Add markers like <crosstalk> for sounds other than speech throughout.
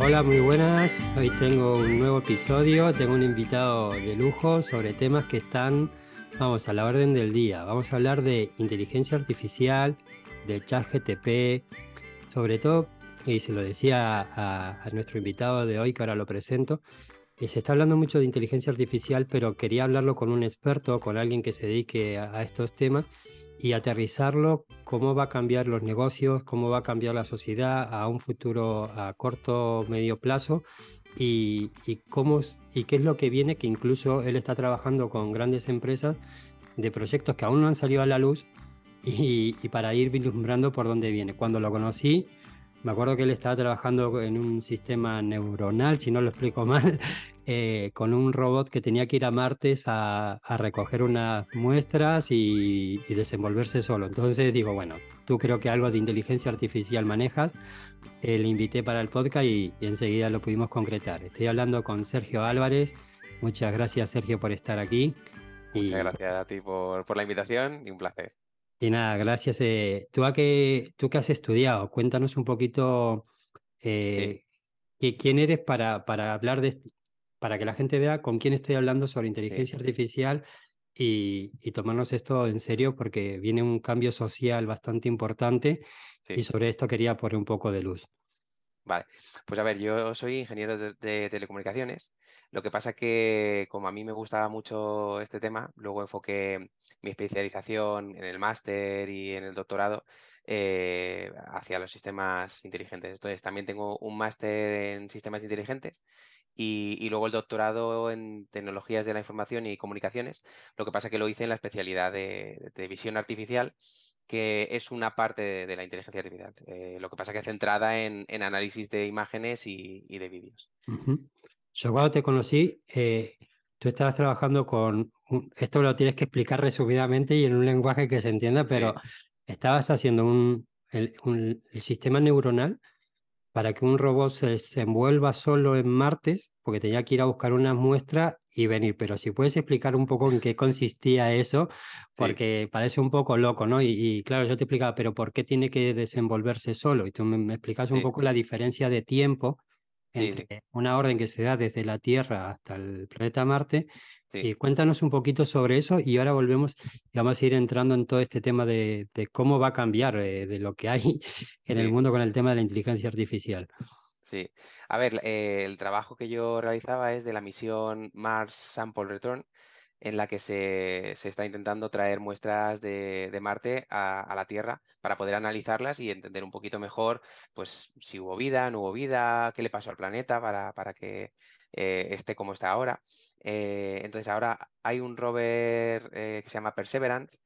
Hola, muy buenas. Hoy tengo un nuevo episodio. Tengo un invitado de lujo sobre temas que están, vamos, a la orden del día. Vamos a hablar de inteligencia artificial, de chat GTP, sobre todo, y se lo decía a, nuestro invitado de hoy, que ahora lo presento, y se está hablando mucho de inteligencia artificial, pero quería hablarlo con un experto, con alguien que se dedique a estos temas y aterrizarlo, cómo va a cambiar los negocios, cómo va a cambiar la sociedad a un futuro a corto, medio plazo y, cómo, y qué es lo que viene, que incluso él está trabajando con grandes empresas de proyectos que aún no han salido a la luz y, y para ir vislumbrando por dónde viene. Cuando lo conocí, me acuerdo que él estaba trabajando en un sistema neuronal, si no lo explico <laughs> mal, eh, con un robot que tenía que ir a Martes a, recoger unas muestras y, desenvolverse solo. Entonces digo, bueno, tú creo que algo de inteligencia artificial manejas. Eh, le invité para el podcast y, enseguida lo pudimos concretar. Estoy hablando con Sergio Álvarez. Muchas gracias, Sergio, por estar aquí. Muchas gracias a ti por, por la invitación y un placer. Y nada, gracias. Eh, ¿tú, a qué, ¿Tú qué has estudiado? Cuéntanos un poquito eh, quién eres para, para hablar de, para que la gente vea con quién estoy hablando sobre inteligencia artificial y, y, tomarnos esto en serio porque viene un cambio social bastante importante y sobre esto quería poner un poco de luz. Vale, pues a ver, yo soy ingeniero de, telecomunicaciones. Lo que pasa que como a mí me gustaba mucho este tema, luego enfoqué mi especialización en el máster y en el doctorado eh, hacia los sistemas inteligentes. Entonces también tengo un máster en sistemas inteligentes y, luego el doctorado en tecnologías de la información y comunicaciones. Lo que pasa que lo hice en la especialidad de visión artificial que es una parte de, la inteligencia artificial. Eh, lo que pasa que es centrada en, análisis de imágenes y, de vídeos. Yo cuando te conocí, eh, tú estabas trabajando con, esto lo tienes que explicar resumidamente y en un lenguaje que se entienda, pero estabas haciendo un, el, sistema neuronal para que un robot se, se envuelva solo en martes, porque tenía que ir a buscar una muestra y venir. Pero si puedes explicar un poco en qué consistía eso, porque parece un poco loco, ¿no? Y, claro, yo te explicaba, pero ¿por qué tiene que desenvolverse solo? Y tú me, explicas un poco la diferencia de tiempo entre una orden que se da desde la Tierra hasta el planeta Marte. Y cuéntanos un poquito sobre eso y ahora volvemos y vamos a ir entrando en todo este tema de, cómo va a cambiar eh, de lo que hay <laughs> en el mundo con el tema de la inteligencia artificial. Sí, a ver, eh, el trabajo que yo realizaba es de la misión Mars Sample Return, en la que se, está intentando traer muestras de, Marte a, la Tierra para poder analizarlas y entender un poquito mejor, pues, si hubo vida, no hubo vida, qué le pasó al planeta para, para que eh, esté como está ahora. Eh, entonces, ahora hay un rover que se llama Perseverance,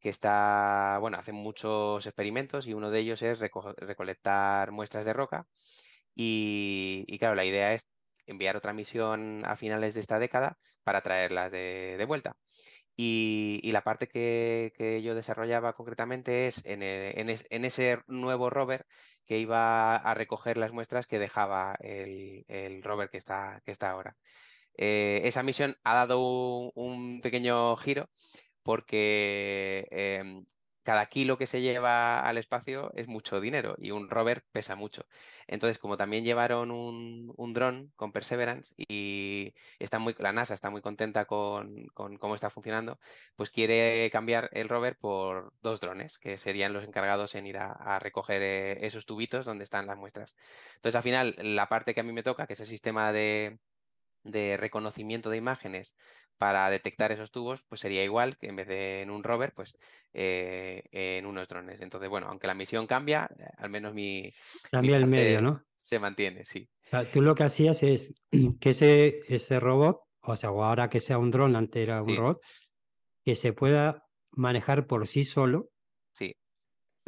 que está, bueno, hace muchos experimentos y uno de ellos es recolectar muestras de roca y, claro, la idea es enviar otra misión a finales de esta década para traerlas de, vuelta. Y, la parte que, yo desarrollaba concretamente es en, ese nuevo rover que iba a recoger las muestras que dejaba el, rover que está, que está ahora. Eh, esa misión ha dado un, pequeño giro porque em, cada kilo que se lleva al espacio es mucho dinero y un rover pesa mucho. Entonces, como también llevaron un, un dron con Perseverance y está muy, la NASA está muy contenta con, cómo está funcionando, pues quiere cambiar el rover por dos drones, que serían los encargados en ir a, recoger eh, esos tubitos donde están las muestras. Entonces, al final, la parte que a mí me toca, que es el sistema de, de reconocimiento de imágenes para detectar esos tubos, pues sería igual que en vez de en un rover, pues eh, en unos drones. Entonces, bueno, aunque la misión cambia, eh, al menos mi... Cambia el medio, ¿no? Se mantiene, sí. tú lo que hacías es <clears throat> que ese, ese robot, o sea, ahora que sea un dron, antes era un robot, que se pueda manejar por sí solo.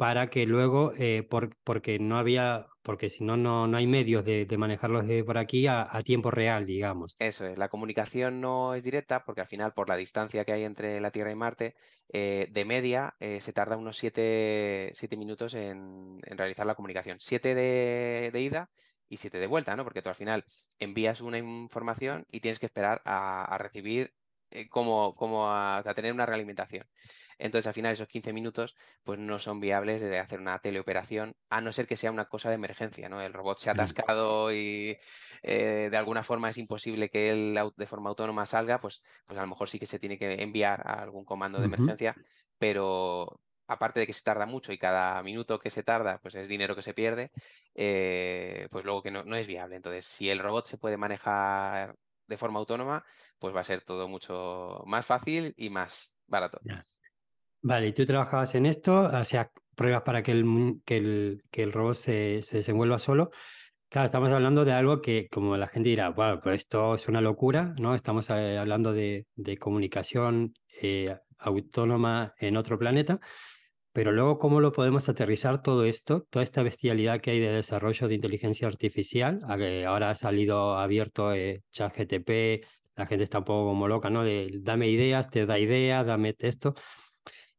Para que luego, eh, porque no había, porque si no, no hay medios de, manejarlos de por aquí a, tiempo real, digamos. Eso es, la comunicación no es directa porque al final, por la distancia que hay entre la Tierra y Marte, eh, de media eh, se tarda unos 7 minutos en, realizar la comunicación. 7 de, ida y 7 de vuelta, ¿no? Porque tú al final envías una información y tienes que esperar a, recibir como, como a, tener una realimentación. Entonces, al final, esos 15 minutos pues no son viables de hacer una teleoperación, a no ser que sea una cosa de emergencia, ¿no? El robot se ha atascado y eh, de alguna forma es imposible que él de forma autónoma salga, pues, pues a lo mejor sí que se tiene que enviar a algún comando de emergencia, pero aparte de que se tarda mucho y cada minuto que se tarda, pues es dinero que se pierde, eh, pues luego que no, no, es viable. Entonces, si el robot se puede manejar de forma autónoma, pues va a ser todo mucho más fácil y más barato. Vale, y tú trabajabas en esto, hacías pruebas para que el, que el, que el robot se, se, desenvuelva solo. Claro, estamos hablando de algo que, como la gente dirá, bueno, pues esto es una locura, ¿no? Estamos eh, hablando de, de comunicación eh, autónoma en otro planeta, pero luego, ¿cómo lo podemos aterrizar todo esto, toda esta bestialidad que hay de desarrollo de inteligencia artificial? Ahora ha salido abierto eh, ChatGTP, la gente está un poco como loca, ¿no? De dame ideas, te da ideas, dame esto.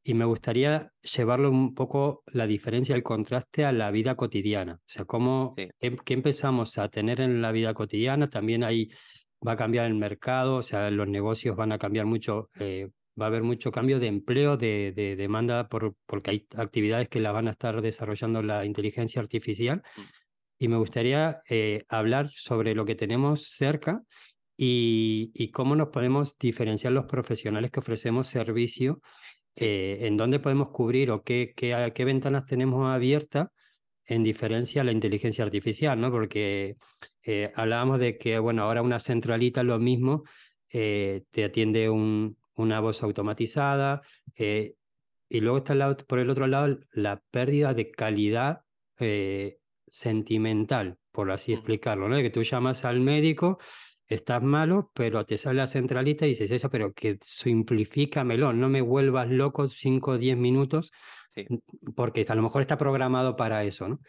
Y me gustaría llevarlo un poco la diferencia, el contraste a la vida cotidiana. O sea, cómo, qué, empezamos a tener en la vida cotidiana. También ahí va a cambiar el mercado, o sea, los negocios van a cambiar mucho. Eh, va a haber mucho cambio de empleo, de, demanda, por, porque hay actividades que la van a estar desarrollando la inteligencia artificial. Mm. Y me gustaría eh, hablar sobre lo que tenemos cerca y, cómo nos podemos diferenciar los profesionales que ofrecemos servicio, eh, en dónde podemos cubrir o qué, qué, qué ventanas tenemos abiertas en diferencia a la inteligencia artificial, ¿no? Porque eh, hablábamos de que, bueno, ahora una centralita lo mismo, te atiende un, una voz automatizada, eh, y luego está por el otro lado la pérdida de calidad eh, sentimental, por así explicarlo, ¿no? Que tú llamas al médico, estás malo, pero te sale la centralita y dices eso, pero que simplifícamelo, no me vuelvas loco 5 o 10 minutos, porque a lo mejor está programado para eso, ¿no?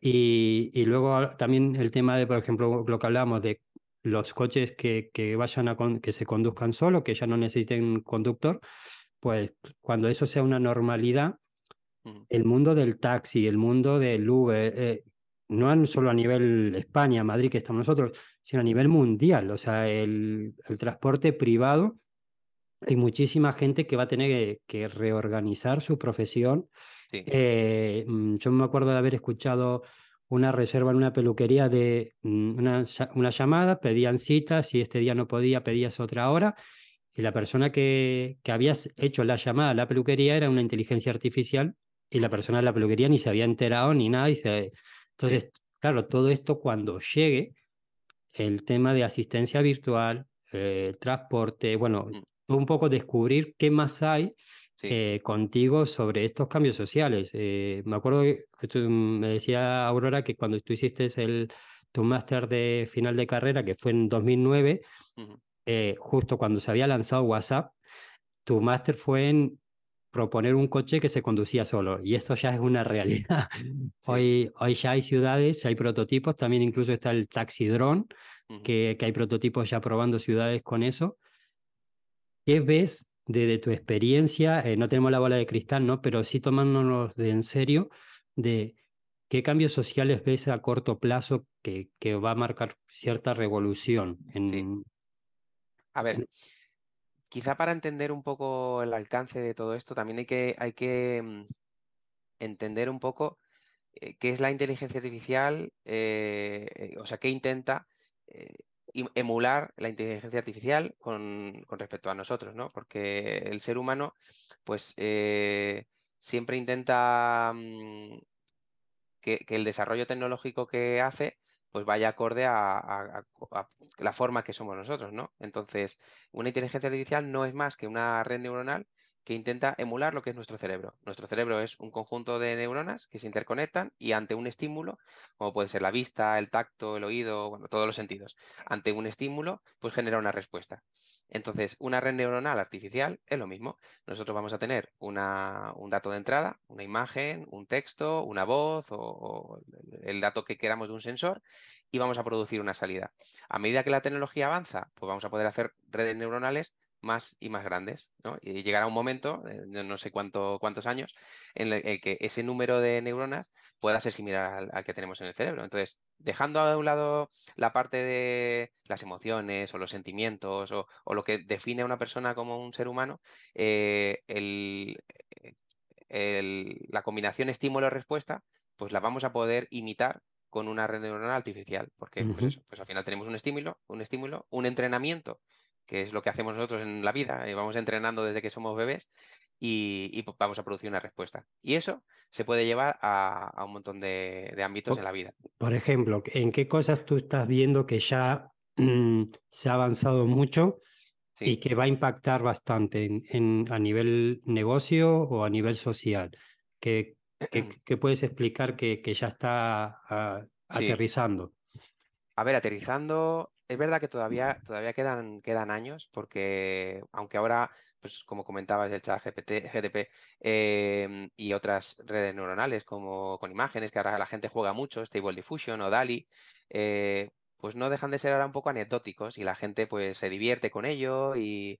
Y, y, luego también el tema de, por ejemplo, lo que hablamos de los coches que, que vayan a que se conduzcan solo, que ya no necesiten conductor, pues cuando eso sea una normalidad, el mundo del taxi, el mundo del Uber, eh, no solo a nivel España, Madrid, que estamos nosotros, sino a nivel mundial, o sea, el, el transporte privado, hay muchísima gente que va a tener que, reorganizar su profesión. Eh, mm, yo me acuerdo de haber escuchado una reserva en una peluquería de mm, una, una llamada, pedían cita, si este día no podía, pedías otra hora, y la persona que, que habías hecho la llamada a la peluquería era una inteligencia artificial, y la persona de la peluquería ni se había enterado ni nada, y se... entonces, claro, todo esto cuando llegue, el tema de asistencia virtual, eh, transporte, bueno, mm. un poco descubrir qué más hay eh, contigo sobre estos cambios sociales. Eh, me acuerdo que me decía Aurora que cuando tú hiciste el, tu máster de final de carrera, que fue en 2009, eh, justo cuando se había lanzado WhatsApp, tu máster fue en proponer un coche que se conducía solo. Y esto ya es una realidad. <laughs> Hoy, hoy ya hay ciudades, hay prototipos, también incluso está el taxi drone, que, que hay prototipos ya probando ciudades con eso. ¿Qué ves de, tu experiencia, eh, no tenemos la bola de cristal, ¿no? Pero sí tomándonos de en serio de qué cambios sociales ves a corto plazo que, que va a marcar cierta revolución. En, A ver, quizá para entender un poco el alcance de todo esto, también hay que, mm, entender un poco eh, qué es la inteligencia artificial, eh, o sea, qué intenta emular la inteligencia artificial con, respecto a nosotros, ¿no? Porque el ser humano, pues, eh, siempre intenta mm, que, el desarrollo tecnológico que hace, pues vaya acorde a, la forma que somos nosotros, ¿no? Entonces, una inteligencia artificial no es más que una red neuronal que intenta emular lo que es nuestro cerebro. Nuestro cerebro es un conjunto de neuronas que se interconectan y ante un estímulo, como puede ser la vista, el tacto, el oído, bueno, todos los sentidos, ante un estímulo, pues genera una respuesta. Entonces, una red neuronal artificial es lo mismo. Nosotros vamos a tener un dato de entrada, una imagen, un texto, una voz o, el dato que queramos de un sensor y vamos a producir una salida. A medida que la tecnología avanza, pues vamos a poder hacer redes neuronales más y más grandes, ¿no? Y llegará un momento, eh, no sé cuánto, cuántos años, en el, que ese número de neuronas pueda ser similar al, que tenemos en el cerebro. Entonces, dejando a un lado la parte de las emociones o los sentimientos o, lo que define a una persona como un ser humano, eh, la combinación estímulo-respuesta, pues la vamos a poder imitar con una red neuronal artificial, porque pues, pues al final tenemos un estímulo, un estímulo, un entrenamiento, que es lo que hacemos nosotros en la vida, y eh, vamos entrenando desde que somos bebés y, vamos a producir una respuesta. Y eso se puede llevar a, un montón de, ámbitos en la vida. Por ejemplo, ¿en qué cosas tú estás viendo que ya mm, se ha avanzado mucho y que va a impactar bastante en, a nivel negocio o a nivel social? ¿Qué, ¿Qué, <clears throat> puedes explicar que, que ya está ah, aterrizando? A ver, aterrizando, es verdad que todavía, todavía quedan, quedan años, porque aunque ahora, pues como comentabas, el chat GPT, GTP em, y otras redes neuronales como con imágenes, que ahora la gente juega mucho, Stable Diffusion o DALI, eh, pues no dejan de ser ahora un poco anecdóticos y la gente pues se divierte con ello y,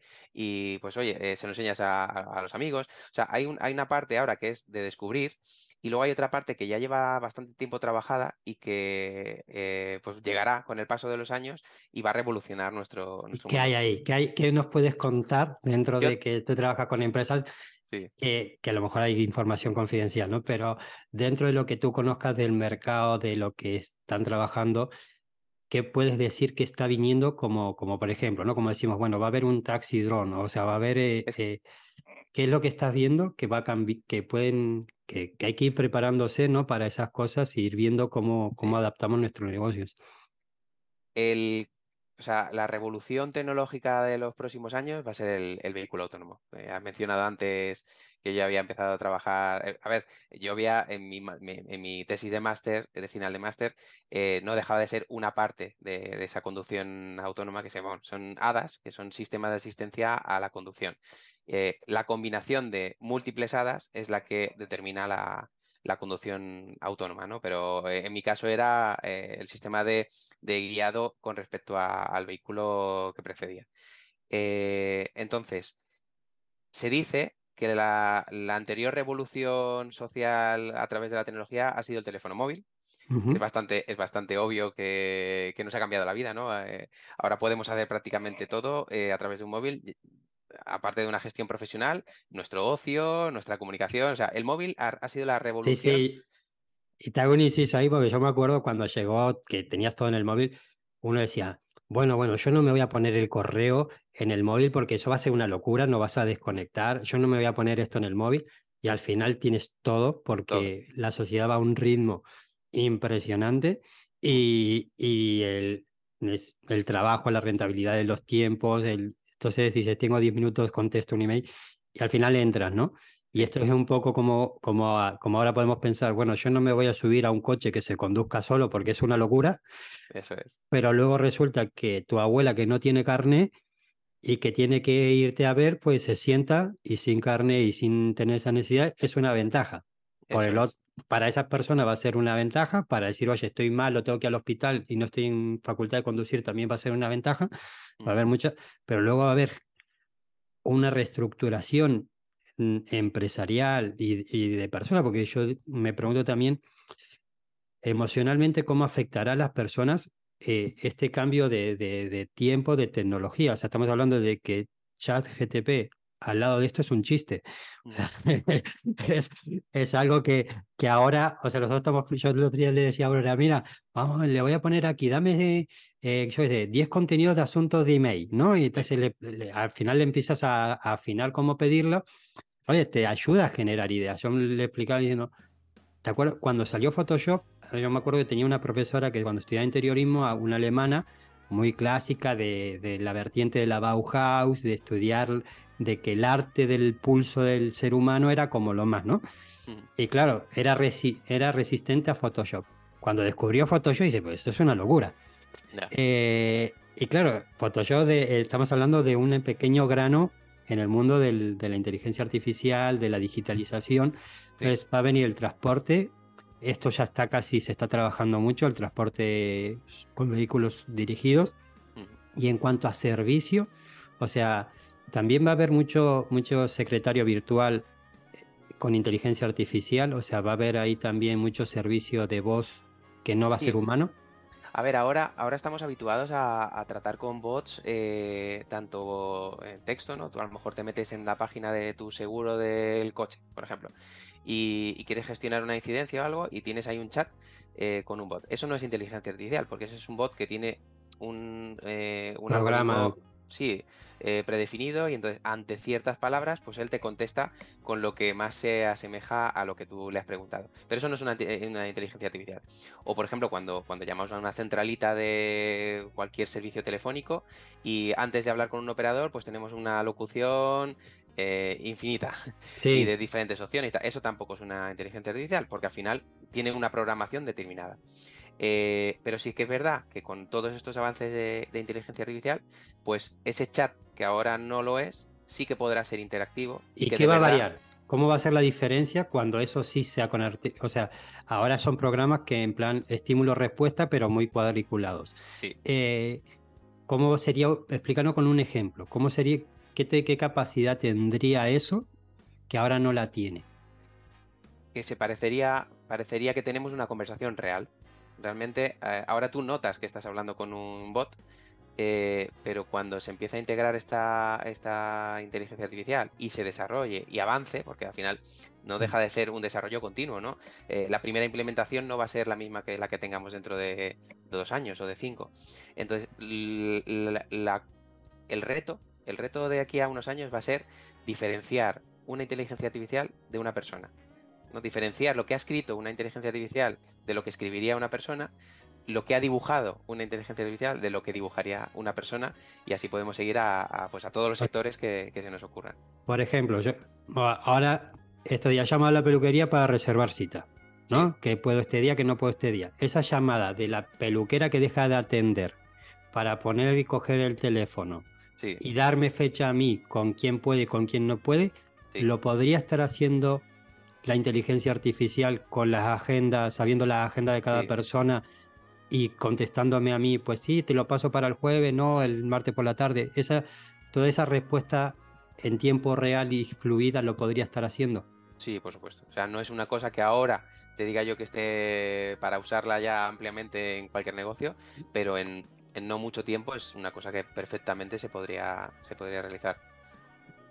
pues oye, eh, se lo enseñas a, los amigos. O sea, hay, un, hay una parte ahora que es de descubrir y luego hay otra parte que ya lleva bastante tiempo trabajada y que eh, pues llegará con el paso de los años y va a revolucionar nuestro, nuestro ¿Qué hay ahí? ¿Qué, hay, ¿Qué nos puedes contar dentro de que tú trabajas con empresas? Que, que, a lo mejor hay información confidencial, ¿no? Pero dentro de lo que tú conozcas del mercado, de lo que están trabajando, ¿qué puedes decir que está viniendo como, como por ejemplo, ¿no? Como decimos, bueno, va a haber un taxi drone, o sea, va a haber, eh, eh, ¿qué es lo que estás viendo que va a cambiar, que pueden, que, hay que ir preparándose, ¿no? Para esas cosas y ir viendo cómo, cómo adaptamos nuestros negocios. El o sea, la revolución tecnológica de los próximos años va a ser el, vehículo autónomo. Eh, has mencionado antes que yo había empezado a trabajar. Eh, a ver, yo había en mi, en mi tesis de máster, de final de máster, eh, no dejaba de ser una parte de, esa conducción autónoma que se llaman, son HADAS, que son sistemas de asistencia a la conducción. la combinación de múltiples HADAS es la que determina la, la conducción autónoma, ¿no? Pero en mi caso era el sistema de de guiado con respecto al vehículo que precedía. Eh, entonces, se dice que la, anterior revolución social a través de la tecnología ha sido el teléfono móvil. es, bastante, es bastante obvio que, nos ha cambiado la vida, ¿no? Eh, ahora podemos hacer prácticamente todo eh, a través de un móvil, aparte de una gestión profesional, nuestro ocio, nuestra comunicación. O sea, el móvil ha, sido la revolución. Sí, y te hago un inciso ahí porque yo me acuerdo cuando llegó, que tenías todo en el móvil, uno decía, bueno, bueno, yo no me voy a poner el correo en el móvil porque eso va a ser una locura, no vas a desconectar, yo no me voy a poner esto en el móvil y al final tienes todo porque la sociedad va a un ritmo impresionante y, y el, el trabajo, la rentabilidad de los tiempos, el, entonces dices, tengo 10 minutos, contesto un email y al final entras, ¿no? Y esto es un poco como, como, como ahora podemos pensar, bueno, yo no me voy a subir a un coche que se conduzca solo porque es una locura. Eso es. Pero luego resulta que tu abuela que no tiene carne y que tiene que irte a ver, pues se sienta y sin carne y sin tener esa necesidad, es una ventaja. Por el para esa persona va a ser una ventaja, para decir, oye, estoy mal, lo tengo que ir al hospital y no estoy en facultad de conducir, también va a ser una ventaja. Va a haber muchas, pero luego va a haber una reestructuración empresarial y, de persona, porque yo me pregunto también emocionalmente cómo afectará a las personas eh, este cambio de, de, tiempo, de tecnología. O sea, estamos hablando de que chat GTP al lado de esto es un chiste. Mm. <laughs> es, es, algo que, que ahora, o sea, nosotros estamos, yo el otro día le decía a Aurora, mira, vamos, le voy a poner aquí, dame, eh, yo sé, 10 contenidos de asuntos de email, ¿no? Y entonces al final le empiezas a, a afinar cómo pedirlo oye, te ayuda a generar ideas. Yo le explicaba diciendo, ¿te acuerdas? Cuando salió Photoshop, yo me acuerdo que tenía una profesora que cuando estudiaba interiorismo, una alemana, muy clásica de, la vertiente de la Bauhaus, de estudiar de que el arte del pulso del ser humano era como lo más, ¿no? Mm. Y claro, era, era resistente a Photoshop. Cuando descubrió Photoshop, dice, pues esto es una locura. Eh, y claro, Photoshop, de, estamos hablando de un pequeño grano en el mundo de la inteligencia artificial, de la digitalización. Entonces va a venir el transporte. Esto ya está casi, se está trabajando mucho, el transporte con vehículos dirigidos. Y en cuanto a servicio, o sea, también va a haber mucho, mucho secretario virtual eh, con inteligencia artificial, o sea, va a haber ahí también mucho servicio de voz que no va a ser humano. A ver, ahora, ahora estamos habituados a, tratar con bots eh, tanto en texto, ¿no? Tú a lo mejor te metes en la página de tu seguro del coche, por ejemplo, y, quieres gestionar una incidencia o algo y tienes ahí un chat eh, con un bot. Eso no es inteligencia artificial, porque ese es un bot que tiene un, eh, un programa. Sí, eh, predefinido y entonces ante ciertas palabras pues él te contesta con lo que más se asemeja a lo que tú le has preguntado. Pero eso no es una, una, inteligencia artificial. O por ejemplo cuando, cuando llamamos a una centralita de cualquier servicio telefónico y antes de hablar con un operador pues tenemos una locución eh, infinita <laughs> y de diferentes opciones. Eso tampoco es una inteligencia artificial porque al final tiene una programación determinada. Eh, pero sí que es verdad que con todos estos avances de, inteligencia artificial, pues ese chat que ahora no lo es, sí que podrá ser interactivo. ¿Y, qué va a variar? ¿Cómo va a ser la diferencia cuando eso sí sea con... O sea, ahora son programas que en plan estímulo-respuesta, pero muy cuadriculados. Eh, ¿Cómo sería, explícanos con un ejemplo, cómo sería, qué, qué capacidad tendría eso que ahora no la tiene? Que se parecería, parecería que tenemos una conversación real. Realmente, eh, ahora tú notas que estás hablando con un bot, eh, pero cuando se empieza a integrar esta, esta inteligencia artificial y se desarrolle y avance, porque al final no deja de ser un desarrollo continuo, ¿no? Eh, la primera implementación no va a ser la misma que la que tengamos dentro de, dos años o de cinco. Entonces, el reto, el reto de aquí a unos años va a ser diferenciar una inteligencia artificial de una persona. ¿No? Diferenciar lo que ha escrito una inteligencia artificial de lo que escribiría una persona, lo que ha dibujado una inteligencia artificial de lo que dibujaría una persona, y así podemos seguir a, pues a todos los sectores que, se nos ocurran. Por ejemplo, yo ahora estoy a llamado a la peluquería para reservar cita. ¿no? Que puedo este día, que no puedo este día. Esa llamada de la peluquera que deja de atender para poner y coger el teléfono y darme fecha a mí con quién puede y con quién no puede, lo podría estar haciendo la inteligencia artificial con las agendas, sabiendo la agenda de cada persona y contestándome a mí, pues sí, te lo paso para el jueves, no, el martes por la tarde. Esa, toda esa respuesta en tiempo real y fluida lo podría estar haciendo. Sí, por supuesto. O sea, no es una cosa que ahora te diga yo que esté para usarla ya ampliamente en cualquier negocio, pero en, en no mucho tiempo es una cosa que perfectamente se podría, se podría realizar.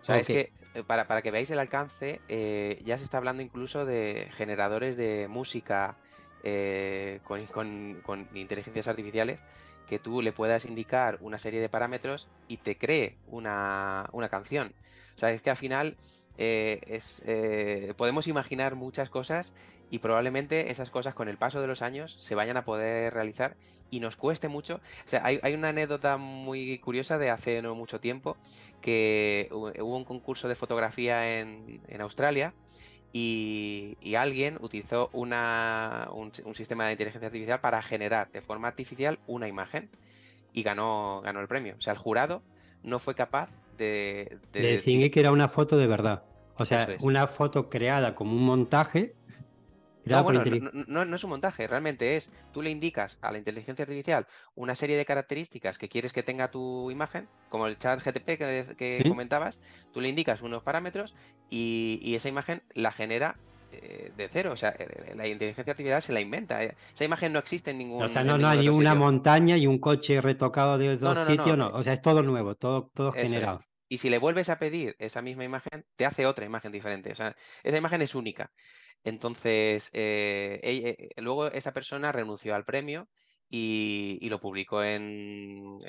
O sea, es que eh, para, para, que veáis el alcance, eh, ya se está hablando incluso de generadores de música eh, con, con, inteligencias artificiales que tú le puedas indicar una serie de parámetros y te cree una, una canción. O sea, es que al final es, podemos imaginar muchas cosas y probablemente esas cosas con el paso de los años se vayan a poder realizar y nos cueste mucho. O sea, hay, una anécdota muy curiosa de hace no mucho tiempo que hubo un concurso de fotografía en, Australia y, alguien utilizó una, un, sistema de inteligencia artificial para generar de forma artificial una imagen y ganó, ganó el premio. O sea, el jurado no fue capaz de... De, decir que era una foto de verdad. O sea, una foto creada como un montaje no, bueno, no, es un montaje, realmente es, tú le indicas a la inteligencia artificial una serie de características que quieres que tenga tu imagen, como el chat GTP que, comentabas, tú le indicas unos parámetros y, esa imagen la genera eh, de cero, o sea, eh, la inteligencia artificial se la inventa. Eh. Esa imagen no existe en ningún O sea, no, hay una montaña y un coche retocado de dos sitios, no, o sea, es todo nuevo, todo, todo generado. Y si le vuelves a pedir esa misma imagen, te hace otra imagen diferente. O sea, esa imagen es única. Entonces, eh, eh, luego esa persona renunció al premio y, lo publicó en,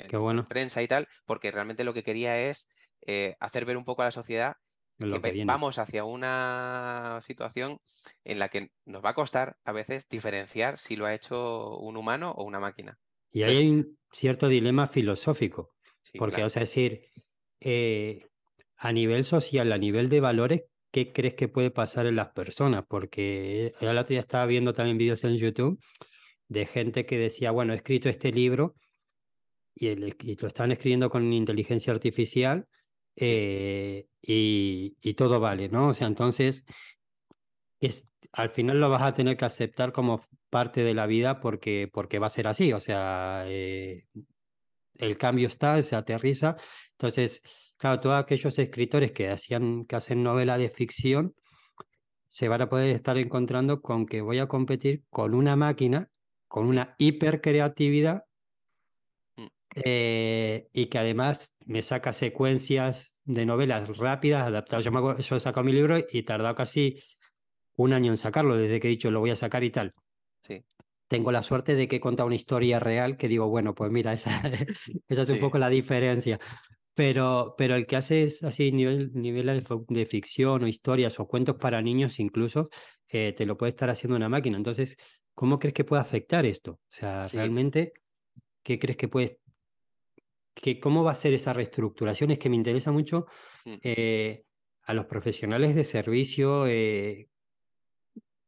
prensa y tal, porque realmente lo que quería es eh, hacer ver un poco a la sociedad que, vamos hacia una situación en la que nos va a costar a veces diferenciar si lo ha hecho un humano o una máquina. Y hay un cierto dilema filosófico, porque, o sea, decir, a nivel social, a nivel de valores, qué crees que puede pasar en las personas, porque el otro día estaba viendo también vídeos en YouTube de gente que decía, bueno, he escrito este libro y, el, lo están escribiendo con inteligencia artificial eh, y, todo vale, ¿no? O sea, entonces, es, al final lo vas a tener que aceptar como parte de la vida porque, porque va a ser así, o sea, eh, el cambio está, se aterriza, entonces claro, todos aquellos escritores que hacían, que hacen novela de ficción, se van a poder estar encontrando con que voy a competir con una máquina, con una hipercreatividad Mm. eh, y que además me saca secuencias de novelas rápidas, adaptadas. Yo, me acuerdo- yo he sacado mi libro y he tardado casi un año en sacarlo, desde que he dicho lo voy a sacar y tal. Sí, Tengo la suerte de que he contado una historia real que digo, bueno, pues mira, esa, <laughs> esa es un Sí. poco la diferencia. Pero, pero el que hace es así nivel, nivel de, ficción o historias o cuentos para niños incluso, eh, te lo puede estar haciendo una máquina. Entonces, ¿cómo crees que puede afectar esto? O sea, Sí. realmente, ¿qué crees que puede, que, cómo va a ser esa reestructuración? Es que me interesa mucho Mm. eh, a los profesionales de servicio, eh,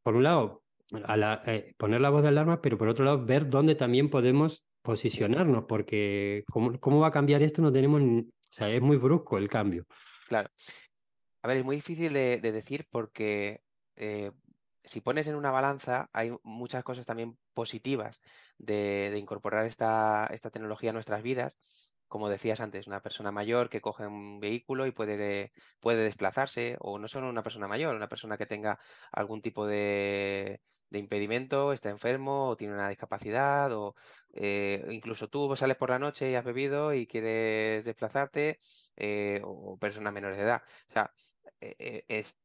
por un lado, a la- eh, poner la voz de alarma, pero por otro lado, ver dónde también podemos posicionarnos, porque cómo, cómo va a cambiar esto no tenemos, o sea, es muy brusco el cambio. claro. A ver, es muy difícil de, de decir porque eh, si pones en una balanza, hay muchas cosas también positivas de, de incorporar esta, esta tecnología a nuestras vidas. Como decías antes, una persona mayor que coge un vehículo y puede, puede desplazarse, o no solo una persona mayor, una persona que tenga algún tipo de, de impedimento, está enfermo o tiene una discapacidad, o eh, incluso tú sales por la noche y has bebido y quieres desplazarte, eh, o personas menores de edad. O sea, eh, es,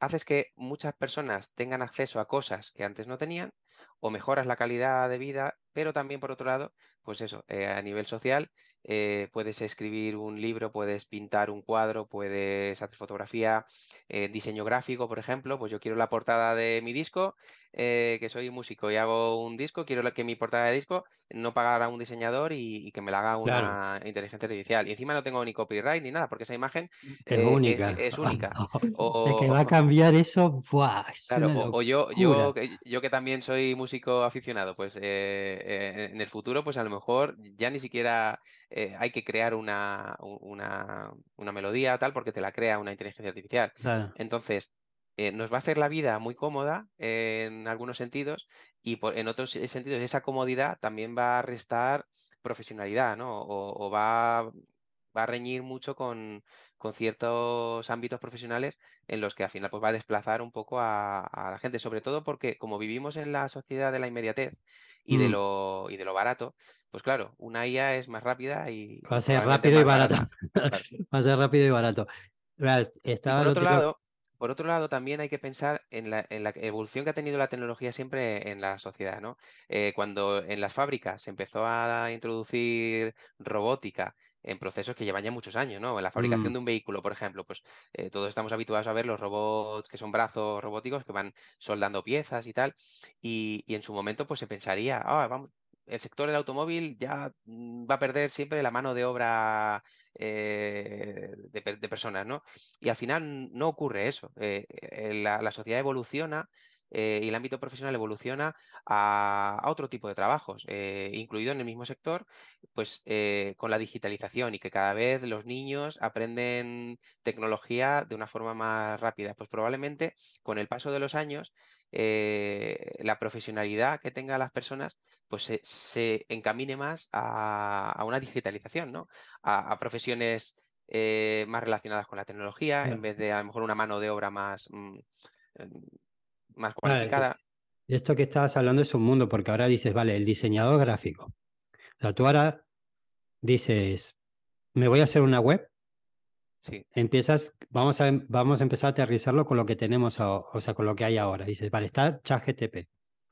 haces que muchas personas tengan acceso a cosas que antes no tenían o mejoras la calidad de vida, pero también por otro lado, pues eso, eh, a nivel social, eh, puedes escribir un libro, puedes pintar un cuadro, puedes hacer fotografía, eh, diseño gráfico, por ejemplo, pues yo quiero la portada de mi disco, eh, que soy músico y hago un disco, quiero que mi portada de disco no pagara a un diseñador y, y que me la haga Claro. una inteligencia artificial. Y encima no tengo ni copyright ni nada, porque esa imagen Es eh, única. es única. <laughs> Es O, que va a <laughs> cambiar eso, ¡buah! Es Claro, o, o yo, yo, yo que también soy músico aficionado, pues en el futuro, pues a lo mejor ya ni siquiera eh, hay que crear una, una, una melodía tal, porque te la crea una inteligencia artificial. Claro. Entonces, eh, nos va a hacer la vida muy cómoda en algunos sentidos y por, en otros sentidos esa comodidad también va a restar profesionalidad, ¿no? O, o va, va a reñir mucho con, con ciertos ámbitos profesionales en los que al final pues, va a desplazar un poco a, a la gente, sobre todo porque como vivimos en la sociedad de la inmediatez y de Mm. lo, y de lo barato, pues claro, una IA es más rápida y Va a ser rápido y barato. <laughs> <laughs> Va a ser rápido y barato. Y por otro lado, por otro lado, también hay que pensar en la, en la evolución que ha tenido la tecnología siempre en la sociedad, ¿no? Eh, cuando en las fábricas se empezó a introducir robótica en procesos que llevan ya muchos años, ¿no? En la fabricación Mm. de un vehículo, por ejemplo, pues eh, todos estamos habituados a ver los robots que son brazos robóticos que van soldando piezas y tal, y, y en su momento pues se pensaría, ah, vamos, el sector del automóvil ya mm, va a perder siempre la mano de obra eh, de, per- de personas, ¿no? Y al final no ocurre eso. eh, eh, la, la sociedad evoluciona eh, y el ámbito profesional evoluciona a, a otro tipo de trabajos, eh, incluido en el mismo sector, pues eh, con la digitalización y que cada vez los niños aprenden tecnología de una forma más rápida. Pues probablemente con el paso de los años eh, la profesionalidad que tengan las personas pues se, se encamine más a, a una digitalización, ¿no? A, a profesiones eh, más relacionadas con la tecnología, en vez de a lo mejor una mano de obra más, mm, em, más cualificada. Esto que estabas hablando es un mundo, porque ahora dices, vale, el diseñador gráfico. O sea, tú ahora dices, me voy a hacer una web, Sí, empiezas, vamos a, vamos a empezar a aterrizarlo con lo que tenemos, a- o sea, con lo que hay ahora. Dices, vale, está ChatGTP.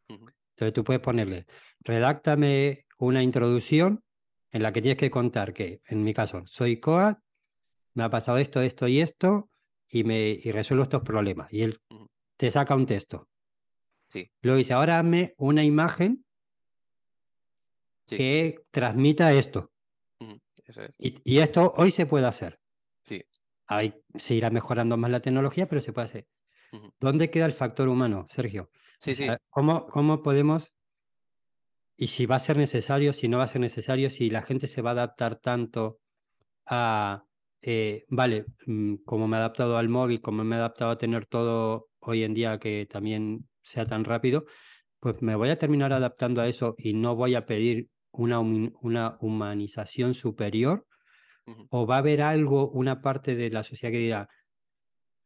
Entonces tú puedes ponerle, redáctame una introducción en la que tienes que contar que, en mi caso, soy COA, me ha pasado esto, esto y esto, y, me, y resuelvo estos problemas. Y él. Te saca un texto. sí, Luego dice, ahora hazme una imagen sí, que transmita esto. ujú, eso es. Y, y esto hoy se puede hacer. Sí, Ahí se irá mejorando más la tecnología, pero se puede hacer. ¿Dónde queda el factor humano, Sergio? sí, O sí, ¿cómo, ¿Cómo podemos, y si va a ser necesario, si no va a ser necesario, si la gente se va a adaptar tanto a, eh, vale, mm, como me he adaptado al móvil, como me he adaptado a tener todo hoy en día que también sea tan rápido, pues me voy a terminar adaptando a eso y no voy a pedir una, humanización superior o va a haber algo, una parte de la sociedad que dirá,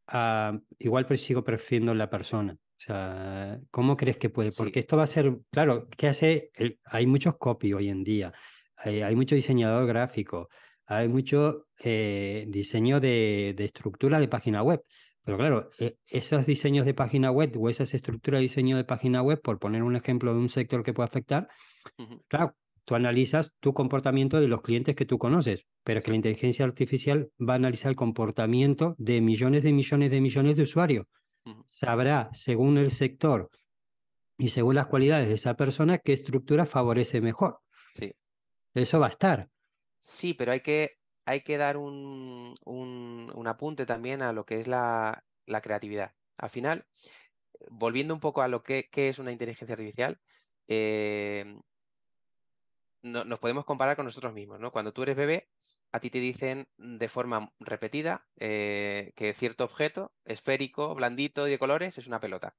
ah, igual sigo prefiriendo la persona. O sea, ¿cómo crees que puede? Porque esto va a ser, claro, ¿qué hace? hay muchos copy hoy en día, hay, mucho diseñador gráfico, hay mucho eh, diseño de, estructura de página web. Pero claro, e, esos diseños de página web o esas estructuras de diseño de página web, por poner un ejemplo de un sector que puede afectar, claro, tú analizas tu comportamiento de los clientes que tú conoces, pero es que la inteligencia artificial va a analizar el comportamiento de millones de millones de millones de usuarios. Sabrá, según el sector y según las cualidades de esa persona, qué estructura favorece mejor. Sí. Eso va a estar. Sí, pero hay que, hay que dar un, un, apunte también a lo que es la, creatividad. Al final, volviendo un poco a lo que, es una inteligencia artificial, eh, nos podemos comparar con nosotros mismos, ¿no? Cuando tú eres bebé, a ti te dicen de forma repetida eh, que cierto objeto esférico, blandito y de colores es una pelota.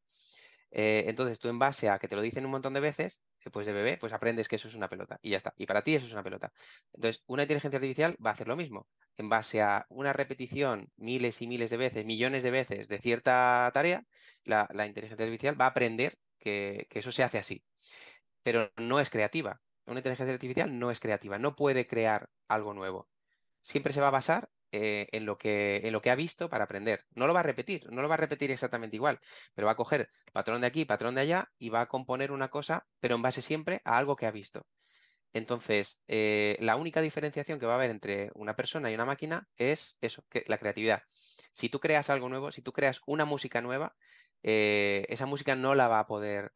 Eh, entonces tú en base a que te lo dicen un montón de veces, eh, pues de bebé, pues aprendes que eso es una pelota y ya está. Y para ti eso es una pelota. Entonces una inteligencia artificial va a hacer lo mismo. En base a una repetición miles y miles de veces, millones de veces de cierta tarea, la, inteligencia artificial va a aprender que, que eso se hace así. Pero no es creativa. Una inteligencia artificial no es creativa, no puede crear algo nuevo. Siempre se va a basar eh, en, lo que, en lo que ha visto para aprender. No lo va a repetir, no lo va a repetir exactamente igual, pero va a coger patrón de aquí, patrón de allá y va a componer una cosa, pero en base siempre a algo que ha visto. Entonces, eh, la única diferenciación que va a haber entre una persona y una máquina es eso, que la creatividad. Si tú creas algo nuevo, si tú creas una música nueva, eh, esa música no la va a poder,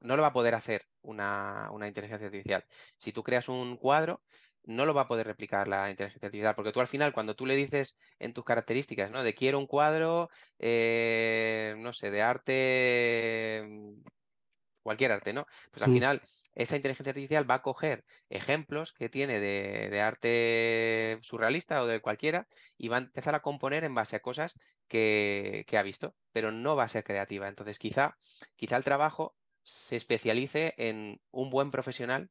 no lo va a poder hacer una, una, inteligencia artificial. Si tú creas un cuadro, no lo va a poder replicar la inteligencia artificial, porque tú al final, cuando tú le dices en tus características, ¿no? De quiero un cuadro, eh, no sé, de arte, mm, cualquier arte, ¿no? Pues al mm. final esa inteligencia artificial va a coger ejemplos que tiene de, arte surrealista o de cualquiera y va a empezar a componer en base a cosas que, que, ha visto, pero no va a ser creativa. Entonces, quizá, quizá el trabajo se especialice en un buen profesional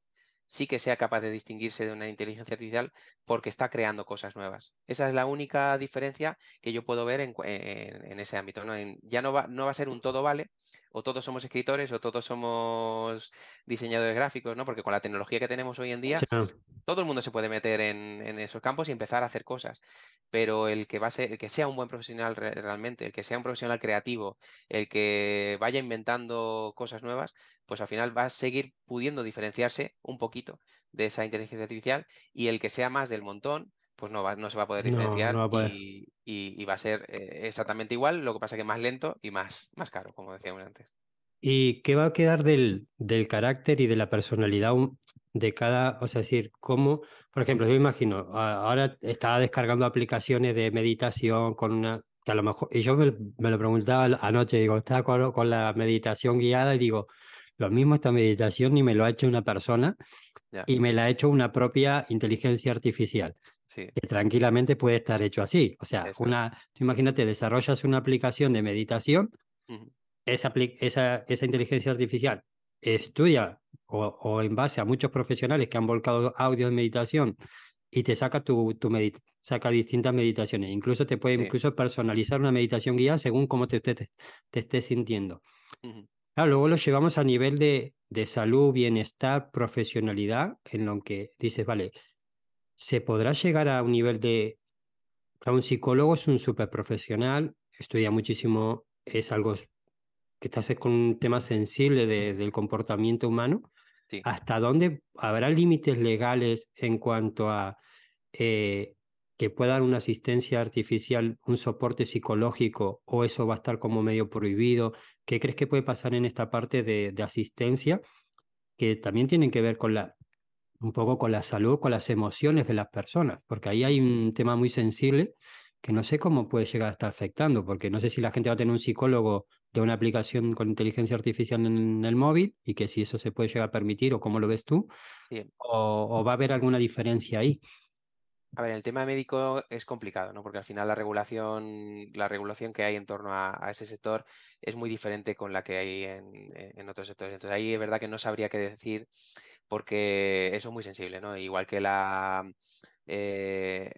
sí que sea capaz de distinguirse de una inteligencia artificial porque está creando cosas nuevas. Esa es la única diferencia que yo puedo ver en, ese ámbito. ya no va, no va a ser un todo vale, o todos somos escritores, o todos somos diseñadores gráficos, ¿no? Porque con la tecnología que tenemos hoy en día, todo el mundo se puede meter en, esos campos y empezar a hacer cosas. Pero el que va a ser, el que sea un buen profesional realmente, el que sea un profesional creativo, el que vaya inventando cosas nuevas, pues al final va a seguir pudiendo diferenciarse un poquito de esa inteligencia artificial y el que sea más del montón, pues no, va, no se va a poder diferenciar Y, va a ser eh, exactamente igual, lo que pasa que más lento y más, más caro, como decíamos antes. ¿Y qué va a quedar del, del carácter y de la personalidad de cada, o sea, decir, cómo, por ejemplo, yo me imagino, ahora estaba descargando aplicaciones de meditación con una, que a lo mejor, y yo me, lo preguntaba anoche, digo, estaba con, la meditación guiada y digo, lo mismo esta meditación ni me lo ha hecho una persona y me la ha hecho una propia inteligencia artificial. Que tranquilamente puede estar hecho así. O sea, una, imagínate, desarrollas una aplicación de meditación, esa, esa, esa, inteligencia artificial estudia o, en base a muchos profesionales que han volcado audio de meditación y te saca tu, tu saca distintas meditaciones. Incluso te puede incluso personalizar una meditación guía según cómo te, te, te estés sintiendo. Luego lo llevamos a nivel de, de salud, bienestar, profesionalidad, en lo que dices, vale, ¿se podrá llegar a un nivel de... A un psicólogo es un súper profesional, estudia muchísimo, es algo que estás con un tema sensible de, del comportamiento humano. ¿Hasta dónde habrá límites legales en cuanto a eh, que pueda dar una asistencia artificial, un soporte psicológico, o eso va a estar como medio prohibido? ¿Qué crees que puede pasar en esta parte de, asistencia? Que también tienen que ver con la, un poco con la salud, con las emociones de las personas, porque ahí hay un tema muy sensible que no sé cómo puede llegar a estar afectando, porque no sé si la gente va a tener un psicólogo de una aplicación con inteligencia artificial en el móvil y que si eso se puede llegar a permitir o cómo lo ves tú, o, va a haber alguna diferencia ahí. A ver, el tema médico es complicado, ¿no? Porque al final la regulación, la regulación que hay en torno a, ese sector es muy diferente con la que hay en, otros sectores. Entonces ahí es verdad que no sabría qué decir porque eso es muy sensible, ¿no? Igual que la eh,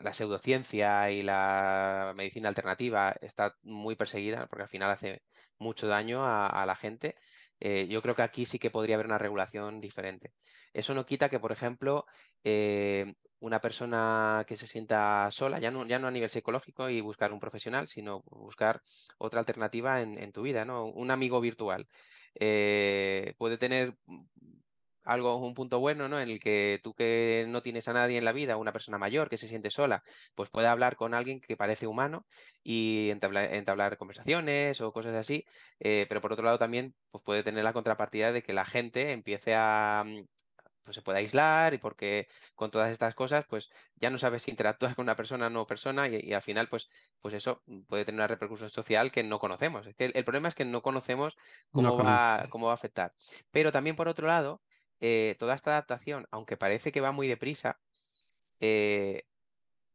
la, pseudociencia y la medicina alternativa está muy perseguida porque al final hace mucho daño a, la gente. Eh, yo creo que aquí sí que podría haber una regulación diferente. Eso no quita que, por ejemplo, eh, una persona que se sienta sola, ya no, ya no a nivel psicológico y buscar un profesional, sino buscar otra alternativa en, tu vida, ¿no? Un amigo virtual. puede tener algo, un punto bueno, ¿no? En el que tú que no tienes a nadie en la vida, una persona mayor que se siente sola, pues puede hablar con alguien que parece humano y entablar, conversaciones o cosas así, eh, pero por otro lado también pues puede tener la contrapartida de que la gente empiece a, mm, pues se puede aislar y porque con todas estas cosas pues ya no sabes si interactúas <laughs> con una persona o no persona y, al final pues, pues eso puede tener una repercusión social que no conocemos. Es que el, problema es que no conocemos cómo, va, cómo va a afectar. Pero también por otro lado, eh, toda esta adaptación, aunque parece que va muy deprisa, eh,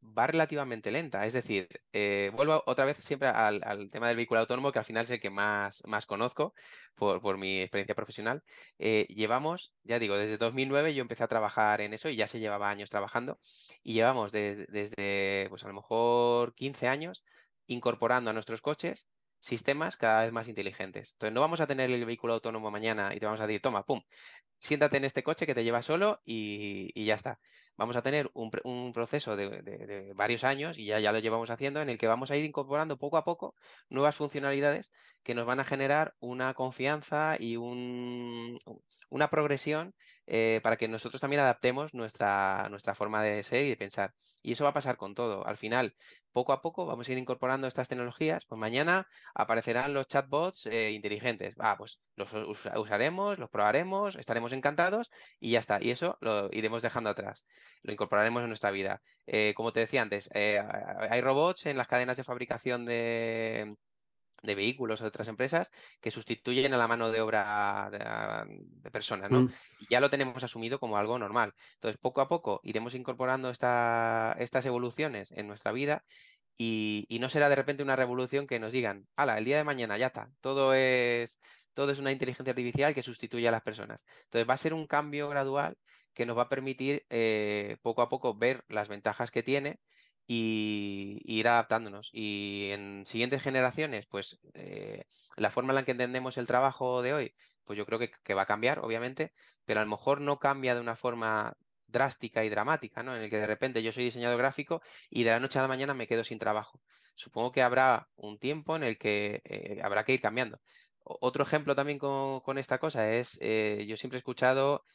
va relativamente lenta. Es decir, eh, vuelvo otra vez siempre al, tema del vehículo autónomo, que al final es el que más, más conozco por, mi experiencia profesional. llevamos, ya digo, desde 2009 yo empecé a trabajar en eso y ya se llevaba años trabajando. Y llevamos desde, pues a lo mejor 15 años incorporando a nuestros coches sistemas cada vez más inteligentes. Entonces, no vamos a tener el vehículo autónomo mañana y te vamos a decir, toma, pum, siéntate en este coche que te lleva solo y, ya está. Vamos a tener un, proceso de, varios años, y ya, ya lo llevamos haciendo, en el que vamos a ir incorporando poco a poco nuevas funcionalidades que nos van a generar una confianza y una progresión eh, para que nosotros también adaptemos nuestra, nuestra forma de ser y de pensar. Y eso va a pasar con todo. Al final, poco a poco vamos a ir incorporando estas tecnologías. Pues mañana aparecerán los chatbots eh, inteligentes. Ah, pues los usaremos, los probaremos, estaremos encantados y ya está. Y eso lo iremos dejando atrás. Lo incorporaremos en nuestra vida. Eh, como te decía antes, hay robots en las cadenas de fabricación de de vehículos o de otras empresas que sustituyen a la mano de obra de, personas, ¿no? Mm. Y ya lo tenemos asumido como algo normal. Entonces, poco a poco iremos incorporando estas evoluciones en nuestra vida y, no será de repente una revolución que nos digan, ala, el día de mañana ya está, todo es, todo es una inteligencia artificial que sustituye a las personas. Entonces, va a ser un cambio gradual que nos va a permitir eh, poco a poco ver las ventajas que tiene y, ir adaptándonos. Y en siguientes generaciones, pues eh, la forma en la que entendemos el trabajo de hoy, pues yo creo que, va a cambiar, obviamente, pero a lo mejor no cambia de una forma drástica y dramática, ¿no? En el que de repente yo soy diseñador gráfico y de la noche a la mañana me quedo sin trabajo. Supongo que habrá un tiempo en el que eh, habrá que ir cambiando. otro ejemplo también con, esta cosa es, eh, yo siempre he escuchado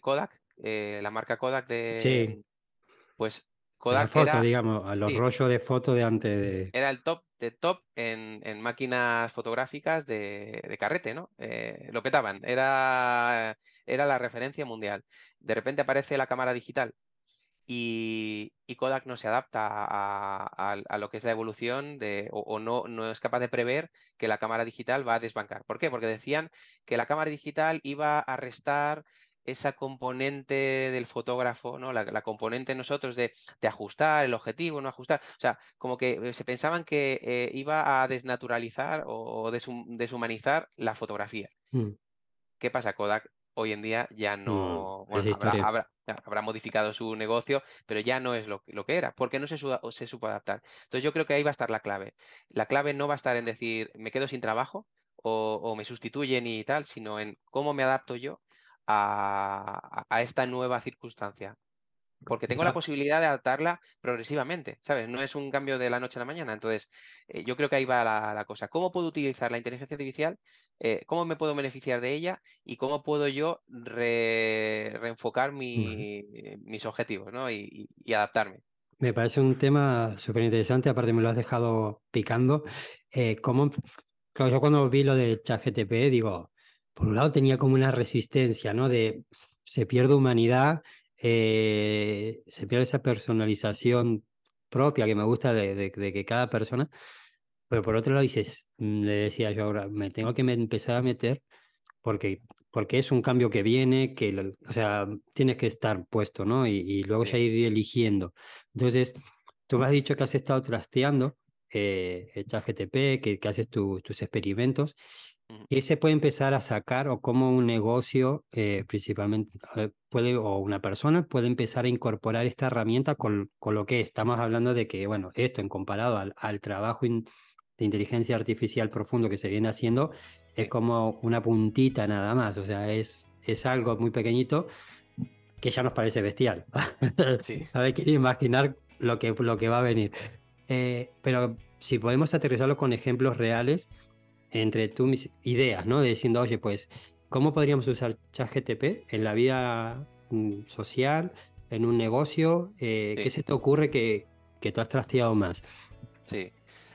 Kodak, la marca Kodak de... Sí. Pues Kodak era, digamos, a los rollos de foto de antes de... Era el top de top en, máquinas fotográficas de, carrete, ¿no? Eh, lo petaban, era, era la referencia mundial. De repente aparece la cámara digital y, Kodak no se adapta a, lo que es la evolución de, o, o, no, no es capaz de prever que la cámara digital va a desbancar. ¿Por qué? Porque decían que la cámara digital iba a restar esa componente del fotógrafo, ¿no? La, componente nosotros de, ajustar el objetivo, no ajustar. O sea, como que eh, se pensaban que eh, iba a desnaturalizar o deshumanizar la fotografía. Mm. ¿Qué pasa? Kodak hoy en día ya mm, no. habrá, modificado su negocio, pero ya no es lo, lo que era, porque no se, se supo adaptar. Entonces, yo creo que ahí va a estar la clave. La clave no va a estar en decir, me quedo sin trabajo. O, o me sustituyen y tal, sino en cómo me adapto yo a, esta nueva circunstancia. Porque tengo la posibilidad de adaptarla progresivamente, ¿sabes? No es un cambio de la noche a la mañana. Entonces, eh, yo creo que ahí va la, cosa. ¿Cómo puedo utilizar la inteligencia artificial? Eh, ¿Cómo me puedo beneficiar de ella? ¿Y cómo puedo yo reenfocar mis objetivos ¿no? y, adaptarme? Me parece un tema súper interesante, aparte me lo has dejado picando. Eh, ¿cómo, claro, yo cuando vi lo de ChatGTP digo, por un lado tenía como una resistencia, ¿no? De se pierde humanidad, eh, se pierde esa personalización propia que me gusta de, que cada persona, pero por otro lado dices, mm, le decía yo ahora, me tengo que empezar a meter porque, porque es un cambio que viene, que, o sea, tienes que estar puesto, ¿no? Y, luego ya ir eligiendo. Entonces, tú me has dicho que has estado trasteando eh, el ChatGTP, que, que haces tus experimentos. ¿Qué se puede empezar a sacar o cómo un negocio, eh, principalmente, eh, puede, o una persona puede empezar a incorporar esta herramienta con, con lo que estamos hablando de que, bueno, esto en comparado al, al trabajo de inteligencia artificial profundo que se viene haciendo, es como una puntita nada más, o sea, es, es algo muy pequeñito que ya nos parece bestial. Sí. a ver, quiero imaginar lo que, lo que va a venir. Eh, pero si podemos aterrizarlo con ejemplos reales, entre tú mis ideas, ¿no? De diciendo, oye, pues, ¿cómo podríamos usar ChatGTP en la vida mm, social, en un negocio? Eh, ¿Qué se te ocurre que, que tú has trasteado más? Sí.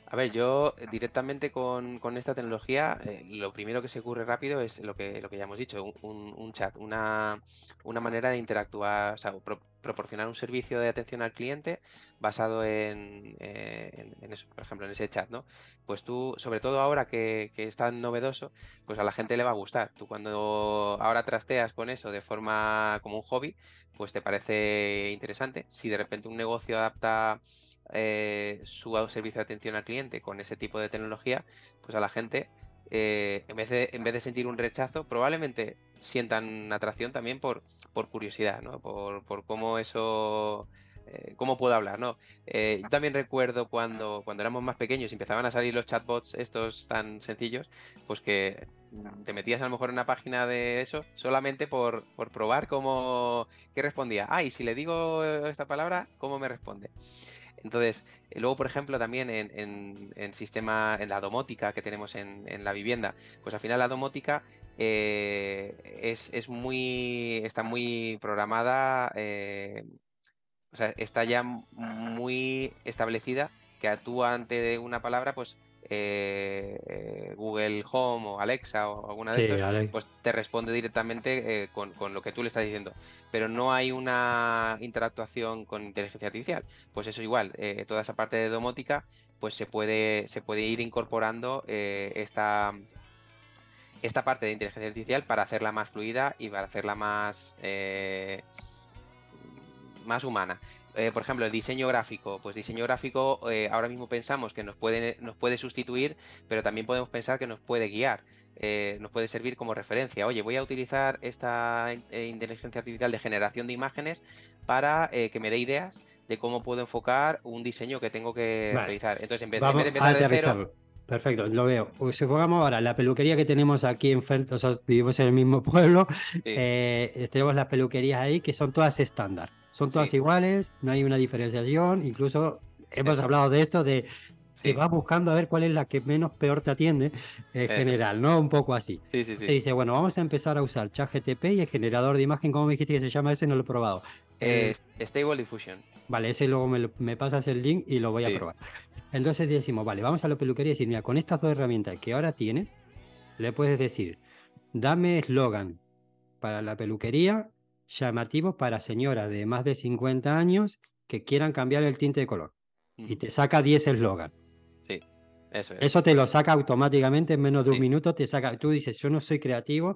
A ver, yo eh, directamente con, esta tecnología, eh, lo primero que se ocurre rápido es lo que, lo que ya hemos dicho, un, chat, una, una, manera de interactuar, o sea, proporcionar un servicio de atención al cliente basado en, eh, en, eso, por ejemplo, en ese chat, ¿no? Pues tú, sobre todo ahora que, que, es tan novedoso, pues a la gente le va a gustar. Tú cuando ahora trasteas con eso de forma como un hobby, pues te parece interesante. Si de repente un negocio adapta eh, su servicio de atención al cliente con ese tipo de tecnología, pues a la gente, eh, en, vez de, en vez de sentir un rechazo, probablemente sientan atracción también por, por curiosidad, ¿no? Por, por cómo eso... Eh, cómo puedo hablar, ¿no? yo también recuerdo cuando, cuando éramos más pequeños y empezaban a salir los chatbots estos tan sencillos, pues que te metías a lo mejor en una página de eso solamente por, por probar cómo qué respondía. Ah, y si le digo esta palabra, ¿cómo me responde? Entonces, eh, luego, por ejemplo, también en, sistema, en la domótica que tenemos en, la vivienda, pues al final la domótica eh, es, muy, está muy programada, eh, o sea, está ya muy establecida que actúa ante una palabra, pues eh, Google Home o Alexa o alguna de estas, pues te responde directamente eh, con, lo que tú le estás diciendo. Pero no hay una interactuación con inteligencia artificial. Pues eso igual, eh, toda esa parte de domótica, pues se puede, se puede ir incorporando esta, esta parte de inteligencia artificial para hacerla más fluida y para hacerla más, más humana. Eh, por ejemplo, el diseño gráfico. Pues diseño gráfico eh, ahora mismo pensamos que nos puede, nos puede sustituir, pero también podemos pensar que nos puede guiar. Eh, nos puede servir como referencia. Oye, voy a utilizar esta inteligencia artificial de generación de imágenes para que me dé ideas de cómo puedo enfocar un diseño que tengo que realizar. Entonces, en vez, de empezar de cero, Perfecto, lo veo. Pues supongamos ahora la peluquería que tenemos aquí enfrente, o sea, vivimos en el mismo <laughs> pueblo, tenemos las peluquerías ahí que son todas estándar. Son todas iguales, no hay una diferenciación, incluso hemos hablado de esto, de que vas buscando a ver cuál es la que menos peor te atiende en general, ¿no? Un poco así. Sí, sí, sí. dice, bueno, vamos a empezar a usar ChatGTP y el generador de imagen, ¿cómo me dijiste que se llama ese? No lo he probado. Eh, Stable Diffusion. Vale, ese luego me, pasas el link y lo voy a probar. Entonces decimos, vale, vamos a la peluquería y decir, mira, con estas dos herramientas que ahora tienes, le puedes decir, dame eslogan para la peluquería llamativos para señoras de más de 50 años que quieran cambiar el tinte de color. Y te saca 10 eslogan. Sí, eso es. Eso te lo saca automáticamente en menos de un minuto. Te saca, tú dices, yo no soy creativo,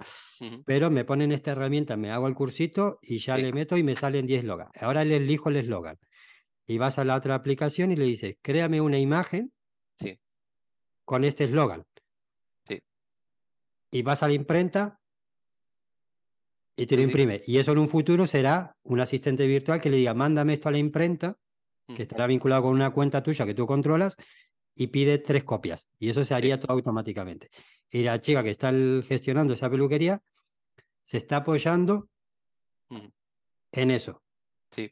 pero me ponen esta herramienta, me hago el cursito y ya le meto y me salen 10 eslogan. Ahora le elijo el eslogan. Y vas a la otra aplicación y le dices, créame una imagen sí. con este eslogan. Sí. Y vas a la imprenta y te lo imprime. Y eso en un futuro será un asistente virtual que le diga, mándame esto a la imprenta, que mm. estará vinculado con una cuenta tuya que tú controlas, y pide tres copias. Y eso se haría todo automáticamente. Y la chica que está gestionando esa peluquería se está apoyando mm. en eso. Sí.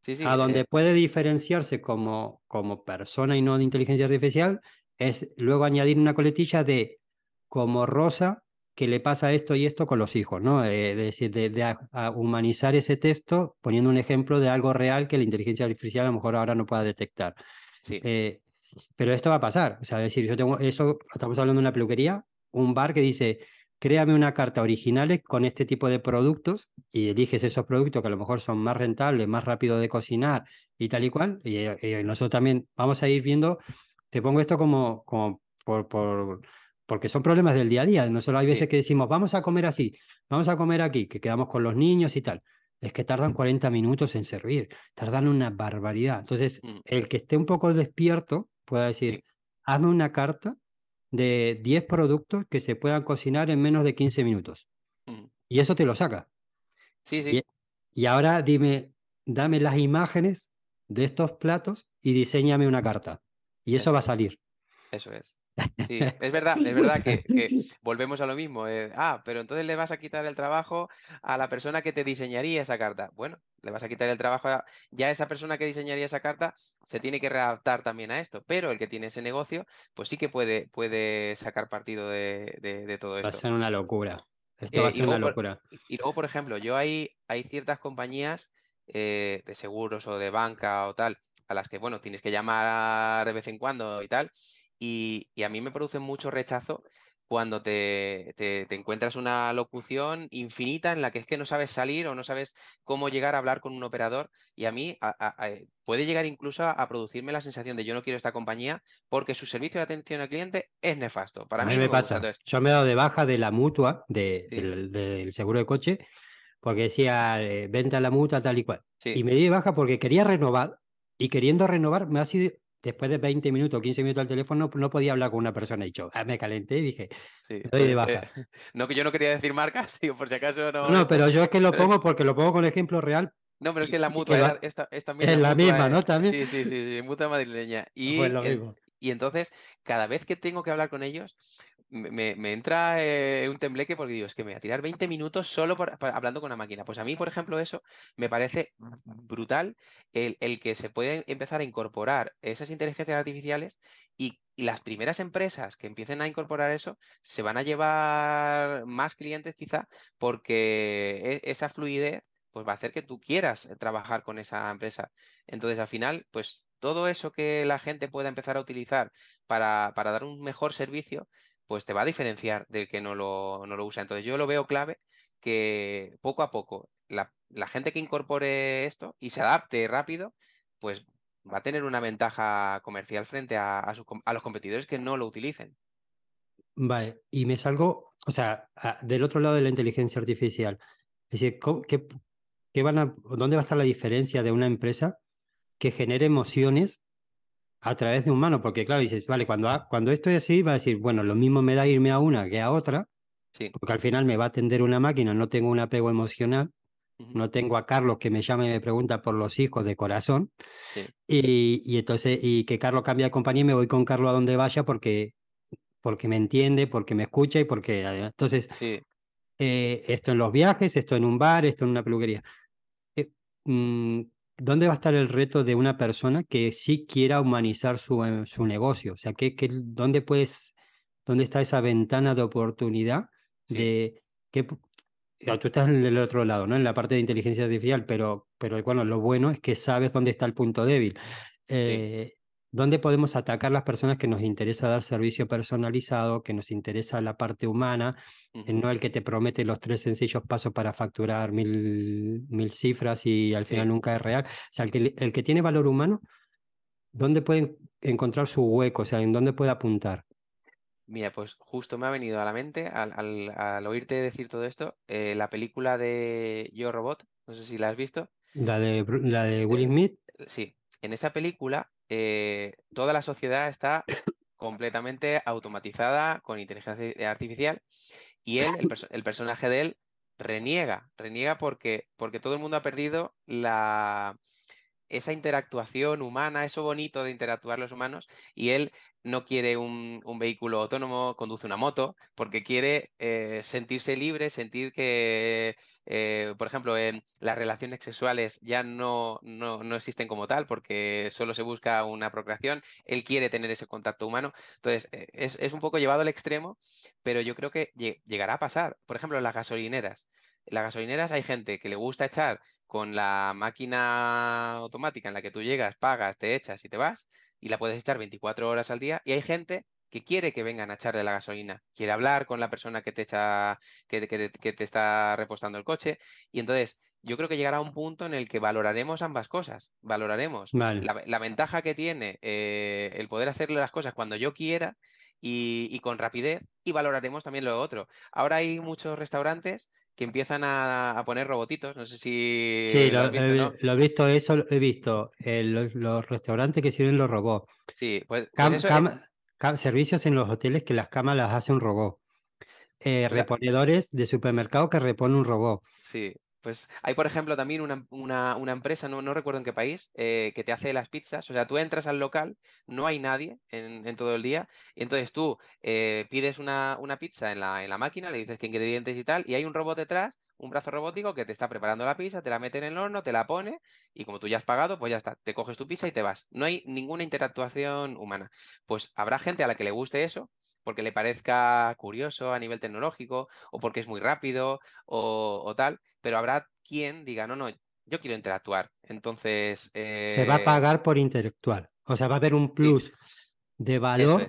Sí, a donde eh puede diferenciarse como, como persona y no de inteligencia artificial es luego añadir una coletilla de como Rosa que le pasa esto y esto con los hijos, ¿no? Eh, de, decir, de, humanizar ese texto poniendo un ejemplo de algo real que la inteligencia artificial a lo mejor ahora no pueda detectar. Sí. Eh, pero esto va a pasar, o sea, decir, yo tengo eso, estamos hablando de una peluquería, un bar que dice, créame una carta originales con este tipo de productos y eliges esos productos que a lo mejor son más rentables, más rápido de cocinar y tal y cual. Y, eh, nosotros también vamos a ir viendo, te pongo esto como, como por, por porque son problemas del día a día. No solo hay veces que decimos, vamos a comer así, vamos a comer aquí, que quedamos con los niños y tal. Es que tardan 40 minutos en servir, tardan una barbaridad. Entonces, mm. el que esté un poco despierto puede decir, hazme una carta de 10 productos que se puedan cocinar en menos de 15 minutos. Y eso te lo saca. Sí, sí. Y, ahora dime, dame las imágenes de estos platos y diseñame una carta. Y eso va a salir. Eso es. Sí, es verdad, es verdad que, volvemos a lo mismo. Eh, ah, pero entonces le vas a quitar el trabajo a la persona que te diseñaría esa carta. Bueno, le vas a quitar el trabajo a ya esa persona que diseñaría esa carta se tiene que readaptar también a esto, pero el que tiene ese negocio, pues sí que puede, puede sacar partido de, todo esto. Va a ser una locura. Esto va a eh, ser una locura. y luego, por ejemplo, yo hay, hay ciertas compañías eh, de seguros o de banca o tal, a las que, bueno, tienes que llamar de vez en cuando y tal, y, a mí me produce mucho rechazo cuando te, encuentras una locución infinita en la que es que no sabes salir o no sabes cómo llegar a hablar con un operador y a mí puede llegar incluso a, producirme la sensación de yo no quiero esta compañía porque su servicio de atención al cliente es nefasto. Para mí, me, pasa. Yo me he dado de baja de la mutua del, seguro de coche porque decía eh, venta a la mutua tal y cual. Y me di de baja porque quería renovar y queriendo renovar me ha sido después de 20 minutos, 15 minutos al teléfono, no podía hablar con una persona. He dicho, ah, me calenté y dije, sí, doy de baja. <laughs> no, que yo no quería decir marcas, <laughs> digo, por si acaso no. No, pero yo es que lo pongo porque lo pongo con ejemplo real. No, pero es que la mutua es, también. Es la, misma, ¿no? También. Sí, sí, sí, sí, mutua madrileña. <laughs> Y, pues lo mismo. y entonces, cada vez que tengo que hablar con ellos, me, entra eh, un tembleque porque digo, es que me voy a tirar 20 minutos solo hablando con una máquina. Pues a mí, por ejemplo, eso me parece brutal el, que se puede empezar a incorporar esas inteligencias artificiales y, las primeras empresas que empiecen a incorporar eso se van a llevar más clientes quizá porque e, esa fluidez pues va a hacer que tú quieras trabajar con esa empresa. Entonces, al final, pues todo eso que la gente pueda empezar a utilizar para, para dar un mejor servicio, pues te va a diferenciar del que no lo, no lo usa. Entonces yo lo veo clave que poco a poco la, gente que incorpore esto y se adapte rápido, pues va a tener una ventaja comercial frente a, a, los competidores que no lo utilicen. Vale, y me salgo, o sea, del otro lado de la inteligencia artificial. Es decir, ¿qué, van a, ¿dónde va a estar la diferencia de una empresa que genere emociones a través de un mano, porque claro, dices, vale, cuando, cuando esto es así, va a decir, bueno, lo mismo me da irme a una que a otra, porque al final me va a atender una máquina, no tengo un apego emocional, no tengo a Carlos que me llame y me pregunta por los hijos de corazón, y, y, entonces, y que Carlos cambie de compañía y me voy con Carlos a donde vaya porque, porque me entiende, porque me escucha y porque, entonces, eh, esto en los viajes, esto en un bar, esto en una peluquería. Eh, mm, ¿dónde va a estar el reto de una persona que sí quiera humanizar su, eh, su negocio? O sea, ¿qué, dónde, puedes, ¿dónde está esa ventana de oportunidad de que tú estás en el otro lado, ¿no? En la parte de inteligencia artificial, pero, pero bueno, lo bueno es que sabes dónde está el punto débil. Eh, ¿Dónde podemos atacar las personas que nos interesa dar servicio personalizado, que nos interesa la parte humana, no el que te promete los tres sencillos pasos para facturar mil, mil cifras y al final nunca es real? O sea, el que, el que tiene valor humano, ¿dónde puede encontrar su hueco? O sea, ¿en dónde puede apuntar? Mira, pues justo me ha venido a la mente al, oírte decir todo esto, eh, la película de Yo Robot, no sé si la has visto. La de, la de Will Smith. Sí, en esa película eh, toda la sociedad está completamente automatizada con inteligencia artificial y él, el, personaje de él, reniega, reniega porque, porque todo el mundo ha perdido la, esa interactuación humana, eso bonito de interactuar los humanos, y él no quiere un, vehículo autónomo, conduce una moto, porque quiere eh, sentirse libre, sentir que, eh, por ejemplo, en las relaciones sexuales ya no, no, existen como tal, porque solo se busca una procreación, él quiere tener ese contacto humano. Entonces, eh, es, es un poco llevado al extremo, pero yo creo que llegará a pasar. Por ejemplo, en las gasolineras. En las gasolineras hay gente que le gusta echar con la máquina automática en la que tú llegas, pagas, te echas y te vas, y la puedes echar 24 horas al día, y hay gente que quiere que vengan a echarle la gasolina, quiere hablar con la persona que te echa, que, que, te está repostando el coche, y entonces yo creo que llegará un punto en el que valoraremos ambas cosas, valoraremos la, ventaja que tiene eh, el poder hacerle las cosas cuando yo quiera y, con rapidez, y valoraremos también lo otro. Ahora hay muchos restaurantes que empiezan a, poner robotitos. No sé si. Sí, lo, he, visto, eso he visto. los, restaurantes que sirven los robots. Sí, pues. pues servicios en los hoteles que las camas las hace un robot. Eh, reponedores de supermercado que repone un robot. Sí, pues hay, por ejemplo, también una, empresa, no, no, recuerdo en qué país, eh, que te hace las pizzas. O sea, tú entras al local, no hay nadie en, todo el día, y entonces tú eh, pides una, pizza en la, en la máquina, le dices qué ingredientes y tal, y hay un robot detrás, un brazo robótico que te está preparando la pizza, te la mete en el horno, te la pone, y como tú ya has pagado, pues ya está, te coges tu pizza y te vas. No hay ninguna interactuación humana. Pues habrá gente a la que le guste eso, porque le parezca curioso a nivel tecnológico o porque es muy rápido o, tal, pero habrá quien diga, no, no, yo quiero interactuar. Entonces... Se va a eh pagar por interactuar. O sea, va a haber un plus de valor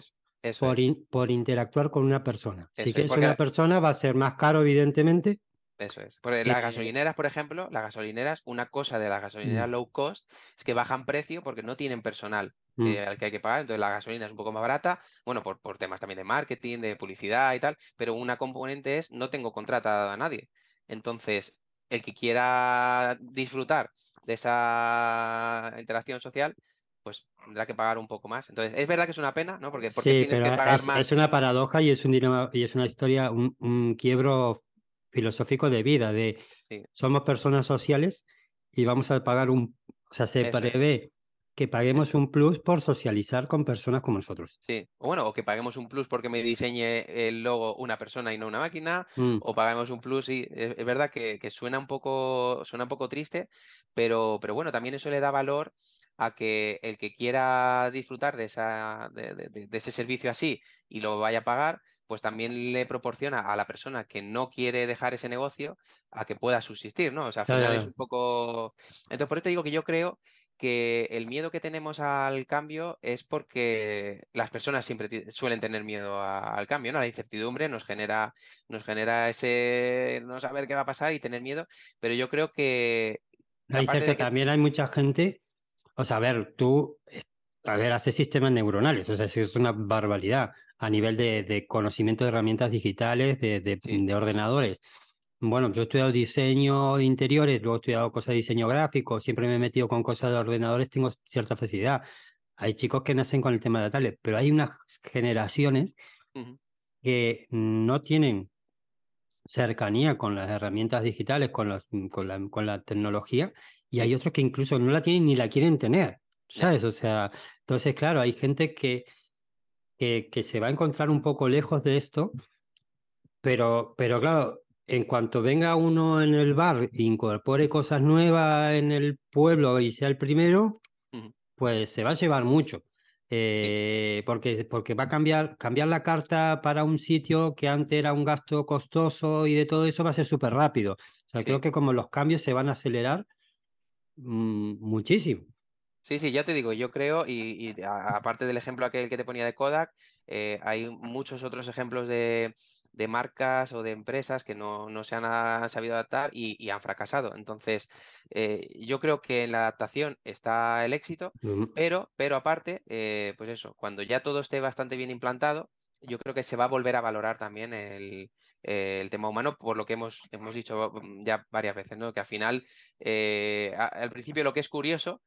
por, interactuar con una persona. si quieres una persona, va a ser más caro, evidentemente, eso es. Porque las gasolineras, por ejemplo, las gasolineras, una cosa de las gasolineras mm. low cost es que bajan precio porque no tienen personal mm. eh, al que hay que pagar. Entonces la gasolina es un poco más barata, bueno, por, por temas también de marketing, de publicidad y tal, pero una componente es no tengo contratado a nadie. Entonces, el que quiera disfrutar de esa interacción social, pues tendrá que pagar un poco más. Entonces, es verdad que es una pena, ¿no? Porque, porque tienes que pagar es, más. Es una paradoja y es un y es una historia, un, un quiebro filosófico de vida, de somos personas sociales y vamos a pagar un, o sea, se prevé que paguemos un plus por socializar con personas como nosotros. Sí, o bueno, o que paguemos un plus porque me diseñe el logo una persona y no una máquina, mm. o paguemos un plus y es, verdad que, suena un poco, suena un poco triste, pero, pero bueno, también eso le da valor a que el que quiera disfrutar de, esa, de, ese servicio así y lo vaya a pagar, pues también le proporciona a la persona que no quiere dejar ese negocio a que pueda subsistir, ¿no? O sea, al final es un poco... Entonces, por eso te digo que yo creo que el miedo que tenemos al cambio es porque las personas siempre suelen tener miedo al cambio, ¿no? La incertidumbre nos genera, nos genera ese no saber qué va a pasar y tener miedo, pero yo creo que... Dice que, también hay mucha gente, o sea, a ver, tú, eh, a ver, hace sistemas neuronales, o sea, es una barbaridad a nivel de, conocimiento de herramientas digitales, de, ordenadores. Bueno, yo he estudiado diseño de interiores, luego he estudiado cosas de diseño gráfico, siempre me he metido con cosas de ordenadores, tengo cierta facilidad. Hay chicos que nacen con el tema de la tablet, pero hay unas generaciones que no tienen cercanía con las herramientas digitales, con, los, con, la, con la tecnología, y hay otros que incluso no la tienen ni la quieren tener, ¿sabes? O sea, entonces, claro, hay gente que que, se va a encontrar un poco lejos de esto, pero, pero claro, en cuanto venga uno en el bar e incorpore cosas nuevas en el pueblo y sea el primero, pues se va a llevar mucho. Eh, porque, porque va a cambiar, cambiar la carta para un sitio que antes era un gasto costoso y de todo eso va a ser súper rápido. O sea, creo que como los cambios se van a acelerar mm, muchísimo. Sí, sí, ya te digo, yo creo, y, aparte del ejemplo aquel que te ponía de Kodak, eh, hay muchos otros ejemplos de, marcas o de empresas que no, se han sabido adaptar y, han fracasado. Entonces, eh, yo creo que en la adaptación está el éxito, pero, pero aparte, eh, pues eso, cuando ya todo esté bastante bien implantado, yo creo que se va a volver a valorar también el, tema humano, por lo que hemos, hemos dicho ya varias veces, ¿no? Que al final, al principio lo que es curioso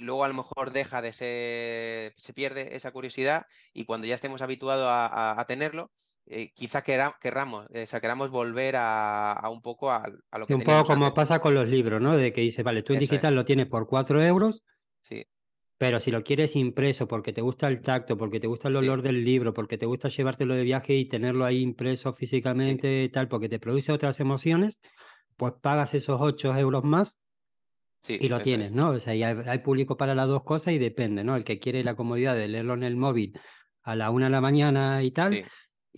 luego a lo mejor deja de ser, se pierde esa curiosidad y cuando ya estemos habituados a, tenerlo, eh, quizá queramos, o sea, queramos volver a, un poco a, lo que Un poco como pasa con los libros, ¿no? De que dice, vale, tú en digital lo tienes por cuatro euros, sí. pero si lo quieres impreso porque te gusta el tacto, porque te gusta el olor del libro, porque te gusta llevártelo de viaje y tenerlo ahí impreso físicamente tal, porque te produce otras emociones, pues pagas esos ocho euros más y lo tienes, ¿no? O sea, hay, público para las dos cosas y depende, ¿no? El que quiere la comodidad de leerlo en el móvil a la una de la mañana y tal,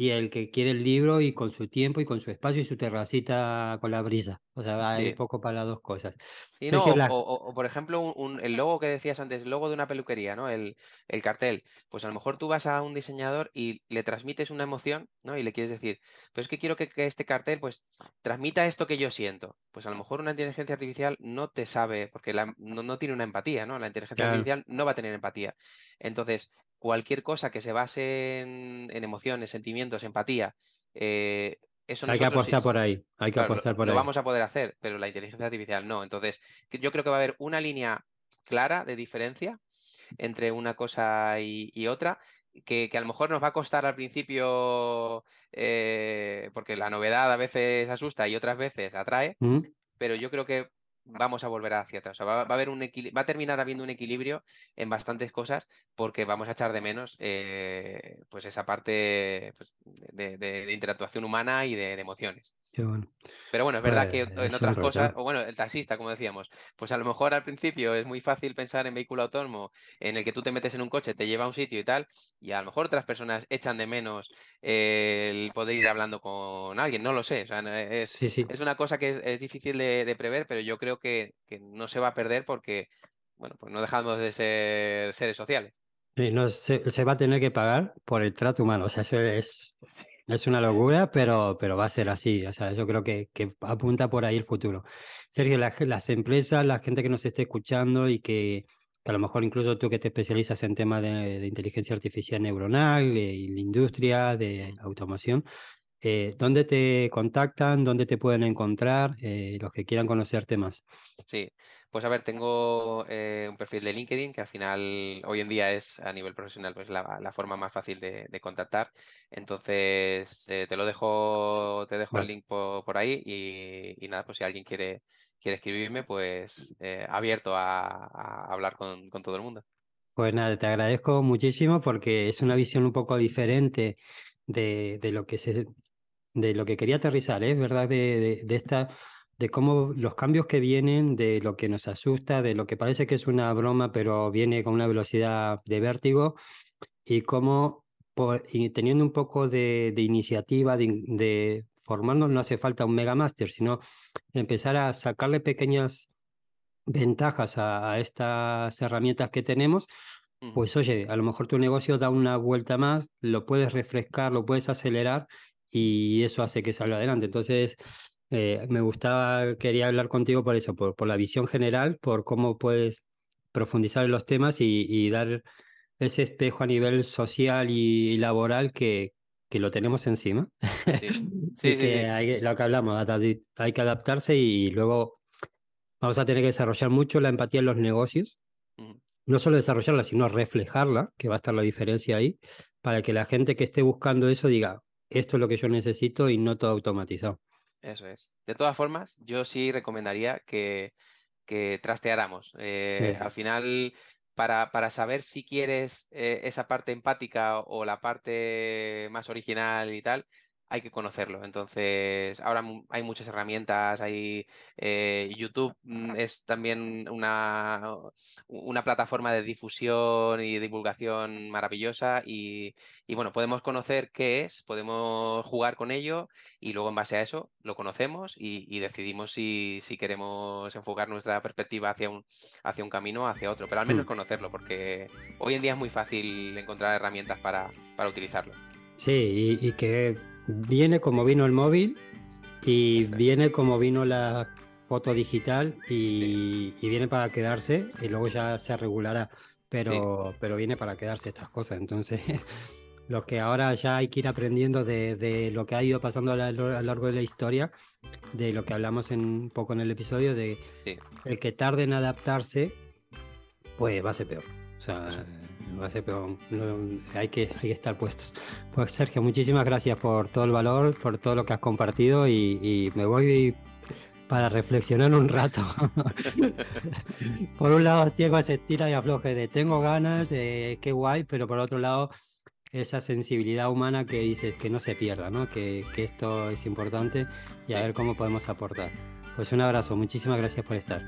y el que quiere el libro y con su tiempo y con su espacio y su terracita con la brisa. O sea, hay poco para las dos cosas. Sí, no, o, por ejemplo, el logo que decías antes, el logo de una peluquería, ¿no? El, el, cartel. Pues a lo mejor tú vas a un diseñador y le transmites una emoción, ¿no? Y le quieres decir, pero es que quiero que, este cartel, pues, transmita esto que yo siento. Pues a lo mejor una inteligencia artificial no te sabe, porque no, tiene una empatía, ¿no? La inteligencia artificial no va a tener empatía. Entonces, cualquier cosa que se base en, emociones, sentimientos, empatía, eh, eso hay que apostar por ahí, hay que apostar por lo, ahí. Lo vamos a poder hacer, pero la inteligencia artificial no. Entonces, yo creo que va a haber una línea clara de diferencia entre una cosa y, otra. que, a lo mejor nos va a costar al principio, eh, porque la novedad a veces asusta y otras veces atrae, mm. pero yo creo que vamos a volver hacia atrás. va, a haber un va a terminar habiendo un equilibrio en bastantes cosas porque vamos a echar de menos eh, pues esa parte pues, de, interactuación humana y de, emociones. Pero bueno, es verdad que pues, en otras cosas, o bueno, el taxista, como decíamos, pues a lo mejor al principio es muy fácil pensar en vehículo autónomo en el que tú te metes en un coche, te lleva a un sitio y tal, y a lo mejor otras personas echan de menos el poder ir hablando con alguien, no lo sé, o sea, es, es una cosa que es, difícil de, prever, pero yo creo que, no se va a perder porque, bueno, pues no dejamos de ser seres sociales. Sí, no, se, va a tener que pagar por el trato humano, o sea, eso es... <laughs> Es una locura, pero, pero va a ser así. O sea, yo creo que, que apunta por ahí el futuro. Sergio, las empresas, la gente que nos esté escuchando y que, a lo mejor incluso tú que te especializas en temas de, inteligencia artificial neuronal y la industria de automoción, eh, ¿dónde te contactan? ¿Dónde te pueden encontrar? Eh, los que quieran conocerte más. Sí, pues a ver, tengo eh, un perfil de LinkedIn que al final hoy en día es a nivel profesional pues la, forma más fácil de, contactar. Entonces eh, te lo dejo, te dejo el link por, ahí y, nada, pues si alguien quiere, quiere escribirme, pues eh, abierto a, hablar con, todo el mundo. Pues nada, te agradezco muchísimo porque es una visión un poco diferente de, lo que se de lo que quería aterrizar, es verdad, de, de esta de cómo los cambios que vienen, de lo que nos asusta, de lo que parece que es una broma, pero viene con una velocidad de vértigo, y cómo teniendo un poco de, iniciativa, de, formarnos, no hace falta un mega master, sino empezar a sacarle pequeñas ventajas a, estas herramientas que tenemos, pues oye, a lo mejor tu negocio da una vuelta más, lo puedes refrescar, lo puedes acelerar y eso hace que salga adelante. Entonces, eh, me gustaba, quería hablar contigo por eso, por, por, la visión general, por cómo puedes profundizar en los temas y, dar ese espejo a nivel social y laboral que, que lo tenemos encima. Sí, <laughs> sí, Hay, lo que hablamos, hay que adaptarse y luego vamos a tener que desarrollar mucho la empatía en los negocios. No solo desarrollarla, sino reflejarla, que va a estar la diferencia ahí, para que la gente que esté buscando eso diga, esto es lo que yo necesito y no todo automatizado. Eso es. De todas formas, yo sí recomendaría que, que trasteáramos. Eh, al final, para, para, saber si quieres eh, esa parte empática o la parte más original y tal, hay que conocerlo. Entonces, ahora hay muchas herramientas, hay eh, YouTube mm, es también una, una, plataforma de difusión y divulgación maravillosa y, bueno, podemos conocer qué es, podemos jugar con ello y luego en base a eso lo conocemos y, decidimos si, si, queremos enfocar nuestra perspectiva hacia un, hacia un camino o hacia otro, pero al menos mm. conocerlo porque hoy en día es muy fácil encontrar herramientas para, para utilizarlo. Sí, y que viene como vino el móvil y viene como vino la foto digital y, viene para quedarse y luego ya se regulará, pero, pero viene para quedarse estas cosas. Entonces, <laughs> lo que ahora ya hay que ir aprendiendo de, lo que ha ido pasando a, lo largo de la historia, de lo que hablamos en, un poco en el episodio, de el que tarde en adaptarse, pues va a ser peor. O sea, hay, que, hay que estar puestos. Pues Sergio, muchísimas gracias por todo el valor, por todo lo que has compartido y, me voy para reflexionar un rato. <laughs> por un lado, Diego se tira y afloje de tengo ganas, de qué guay, pero por otro lado, esa sensibilidad humana que dices que no se pierda, ¿no? Que, que esto es importante y a ver cómo podemos aportar. Pues un abrazo, muchísimas gracias por estar.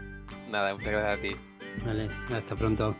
Nada, muchas gracias a ti. Vale, hasta pronto.